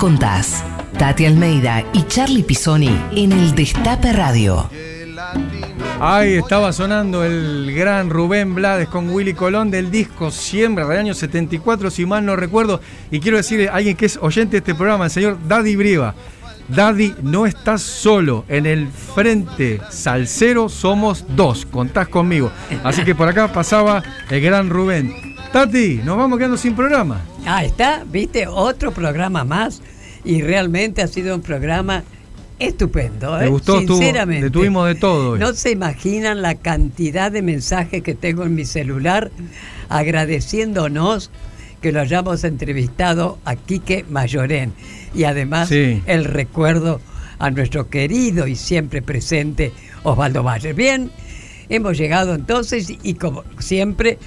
Contás? Tati Almeida y Charlie Pisoni en el Destape Radio. Ahí estaba sonando el gran Rubén Blades con Willy Colón del disco Siembra del año 74, si mal no recuerdo. Y quiero decirle a alguien que es oyente de este programa, el señor Daddy Brieva. Daddy, no estás solo. En el frente salsero somos dos. Contás conmigo. Así que por acá pasaba el gran Rubén. Tati, nos vamos quedando sin programa. Ah, está, viste, otro programa más. Y realmente ha sido un programa estupendo. ¿Te ¿eh? gustó? Sinceramente. le tuvimos de todo. No se imaginan la cantidad de mensajes que tengo en mi celular agradeciéndonos que lo hayamos entrevistado a Quique Mayorén. Y además Sí. el recuerdo a nuestro querido y siempre presente Osvaldo Valle. Bien, hemos llegado entonces y como siempre,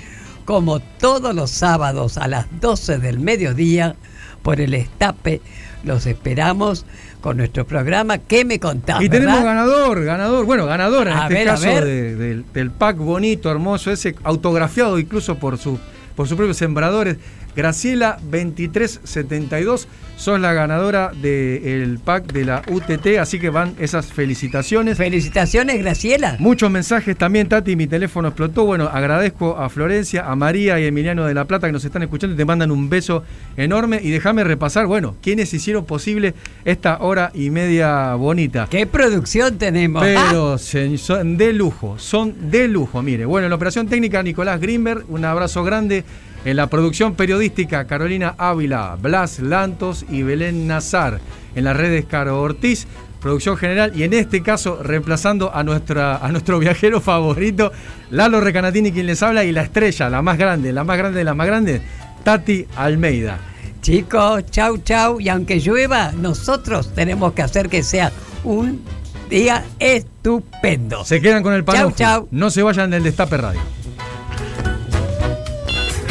como todos los sábados a las 12 del mediodía, por el estape, los esperamos con nuestro programa ¿Qué me contás? Y tenemos verdad? ganador, ganador, bueno, ganador en A este ver, caso de- del pack bonito, hermoso, ese autografiado incluso por su por sus propios sembradores. Graciela 2372, sos la ganadora del pack de la UTT, así que van esas felicitaciones. Felicitaciones, Graciela. Muchos mensajes también, Tati, mi teléfono explotó. Bueno, agradezco a Florencia, a María y Emiliano de la Plata que nos están escuchando y te mandan un beso enorme. Y déjame repasar, bueno, quiénes hicieron posible esta hora y media bonita. ¿Qué producción tenemos? Pero se- son de lujo, son de lujo. Mire, bueno, en la operación técnica Nicolás Grimberg, un abrazo grande. En la producción periodística Carolina Ávila, Blas Lantos y Belén Nazar. En las redes Caro Ortiz, producción general. Y en este caso, reemplazando a, nuestra, a nuestro viajero favorito, Lalo Recanatini, quien les habla, y la estrella, la más grande, la más grande de las más grandes, Tati Almeida. Chicos, chau, chau. Y aunque llueva, nosotros tenemos que hacer que sea un día estupendo. Se quedan con el Chau, panojo. chau. No se vayan del Destape Radio.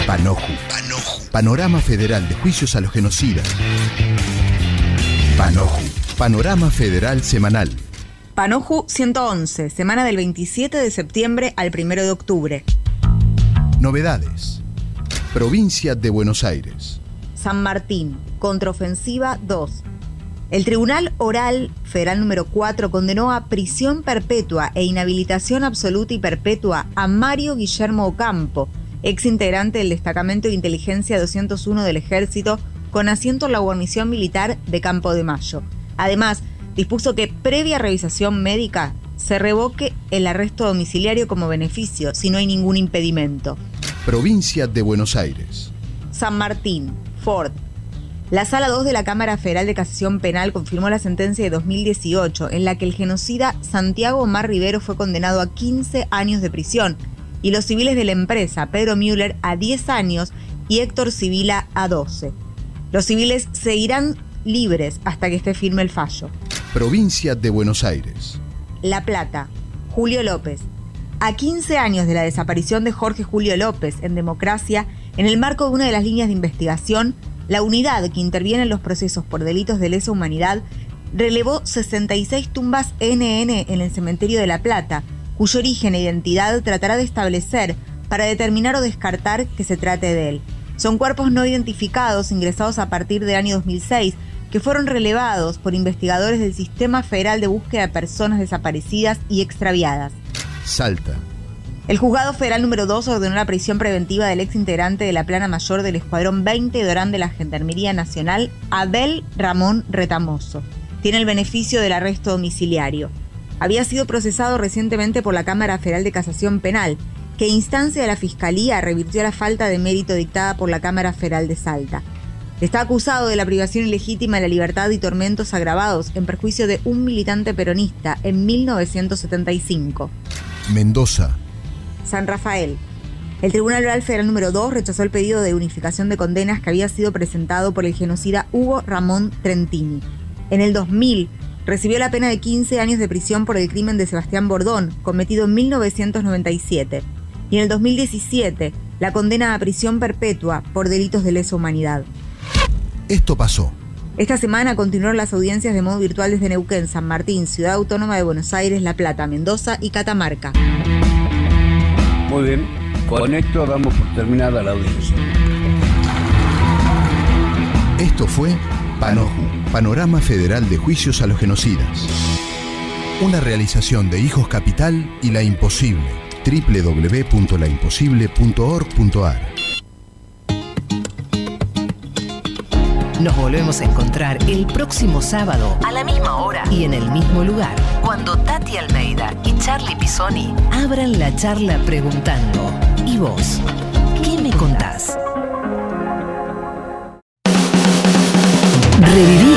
Panoju. Panorama Federal de Juicios a los Genocidas. Panoju. Panorama Federal Semanal. Panoju 111, semana del 27 de septiembre al 1 de octubre. Novedades. Provincia de Buenos Aires. San Martín, contraofensiva 2. El Tribunal Oral Federal número 4 condenó a prisión perpetua e inhabilitación absoluta y perpetua a Mario Guillermo Ocampo, ex integrante del Destacamento de Inteligencia 201 del Ejército, con asiento en la guarnición militar de Campo de Mayo. Además, dispuso que, previa revisación médica, se revoque el arresto domiciliario como beneficio si no hay ningún impedimento. Provincia de Buenos Aires. San Martín, Ford. La Sala 2 de la Cámara Federal de Casación Penal confirmó la sentencia de 2018 en la que el genocida Santiago Omar Rivero fue condenado a 15 años de prisión y los civiles de la empresa, Pedro Müller, a 10 años y Héctor Civila a 12. Los civiles seguirán libres hasta que esté firme el fallo. Provincia de Buenos Aires. La Plata, Julio López. A 15 años de la desaparición de Jorge Julio López en Democracia, en el marco de una de las líneas de investigación, la unidad que interviene en los procesos por delitos de lesa humanidad relevó 66 tumbas NN en el cementerio de La Plata, cuyo origen e identidad tratará de establecer para determinar o descartar que se trate de él. Son cuerpos no identificados ingresados a partir del año 2006 que fueron relevados por investigadores del Sistema Federal de Búsqueda de Personas Desaparecidas y Extraviadas. Salta. El juzgado federal número 2 ordenó la prisión preventiva del ex integrante de la plana mayor del Escuadrón 20 de Orán de la Gendarmería Nacional, Abel Ramón Retamoso. Tiene el beneficio del arresto domiciliario. Había sido procesado recientemente por la Cámara Federal de Casación Penal, que instancia de la Fiscalía revirtió la falta de mérito dictada por la Cámara Federal de Salta. Está acusado de la privación ilegítima de la libertad y tormentos agravados en perjuicio de un militante peronista en 1975. Mendoza. San Rafael. El Tribunal Oral Federal número 2 rechazó el pedido de unificación de condenas que había sido presentado por el genocida Hugo Ramón Trentini. En el 2000 recibió la pena de 15 años de prisión por el crimen de Sebastián Bordón, cometido en 1997. Y en el 2017 la condena a prisión perpetua por delitos de lesa humanidad. Esto pasó. Esta semana continuaron las audiencias de modo virtual desde Neuquén, San Martín, Ciudad Autónoma de Buenos Aires, La Plata, Mendoza y Catamarca. Muy bien, con esto damos por terminada la audiencia. Esto fue Panoju, Panorama Federal de Juicios a los Genocidas. Una realización de Hijos Capital y La Imposible. www.laimposible.org.ar Nos volvemos a encontrar el próximo sábado a la misma hora y en el mismo lugar, cuando Tati Almeida y Charlie Pisoni abran la charla preguntando, ¿y vos? ¿Qué me contás? Reviví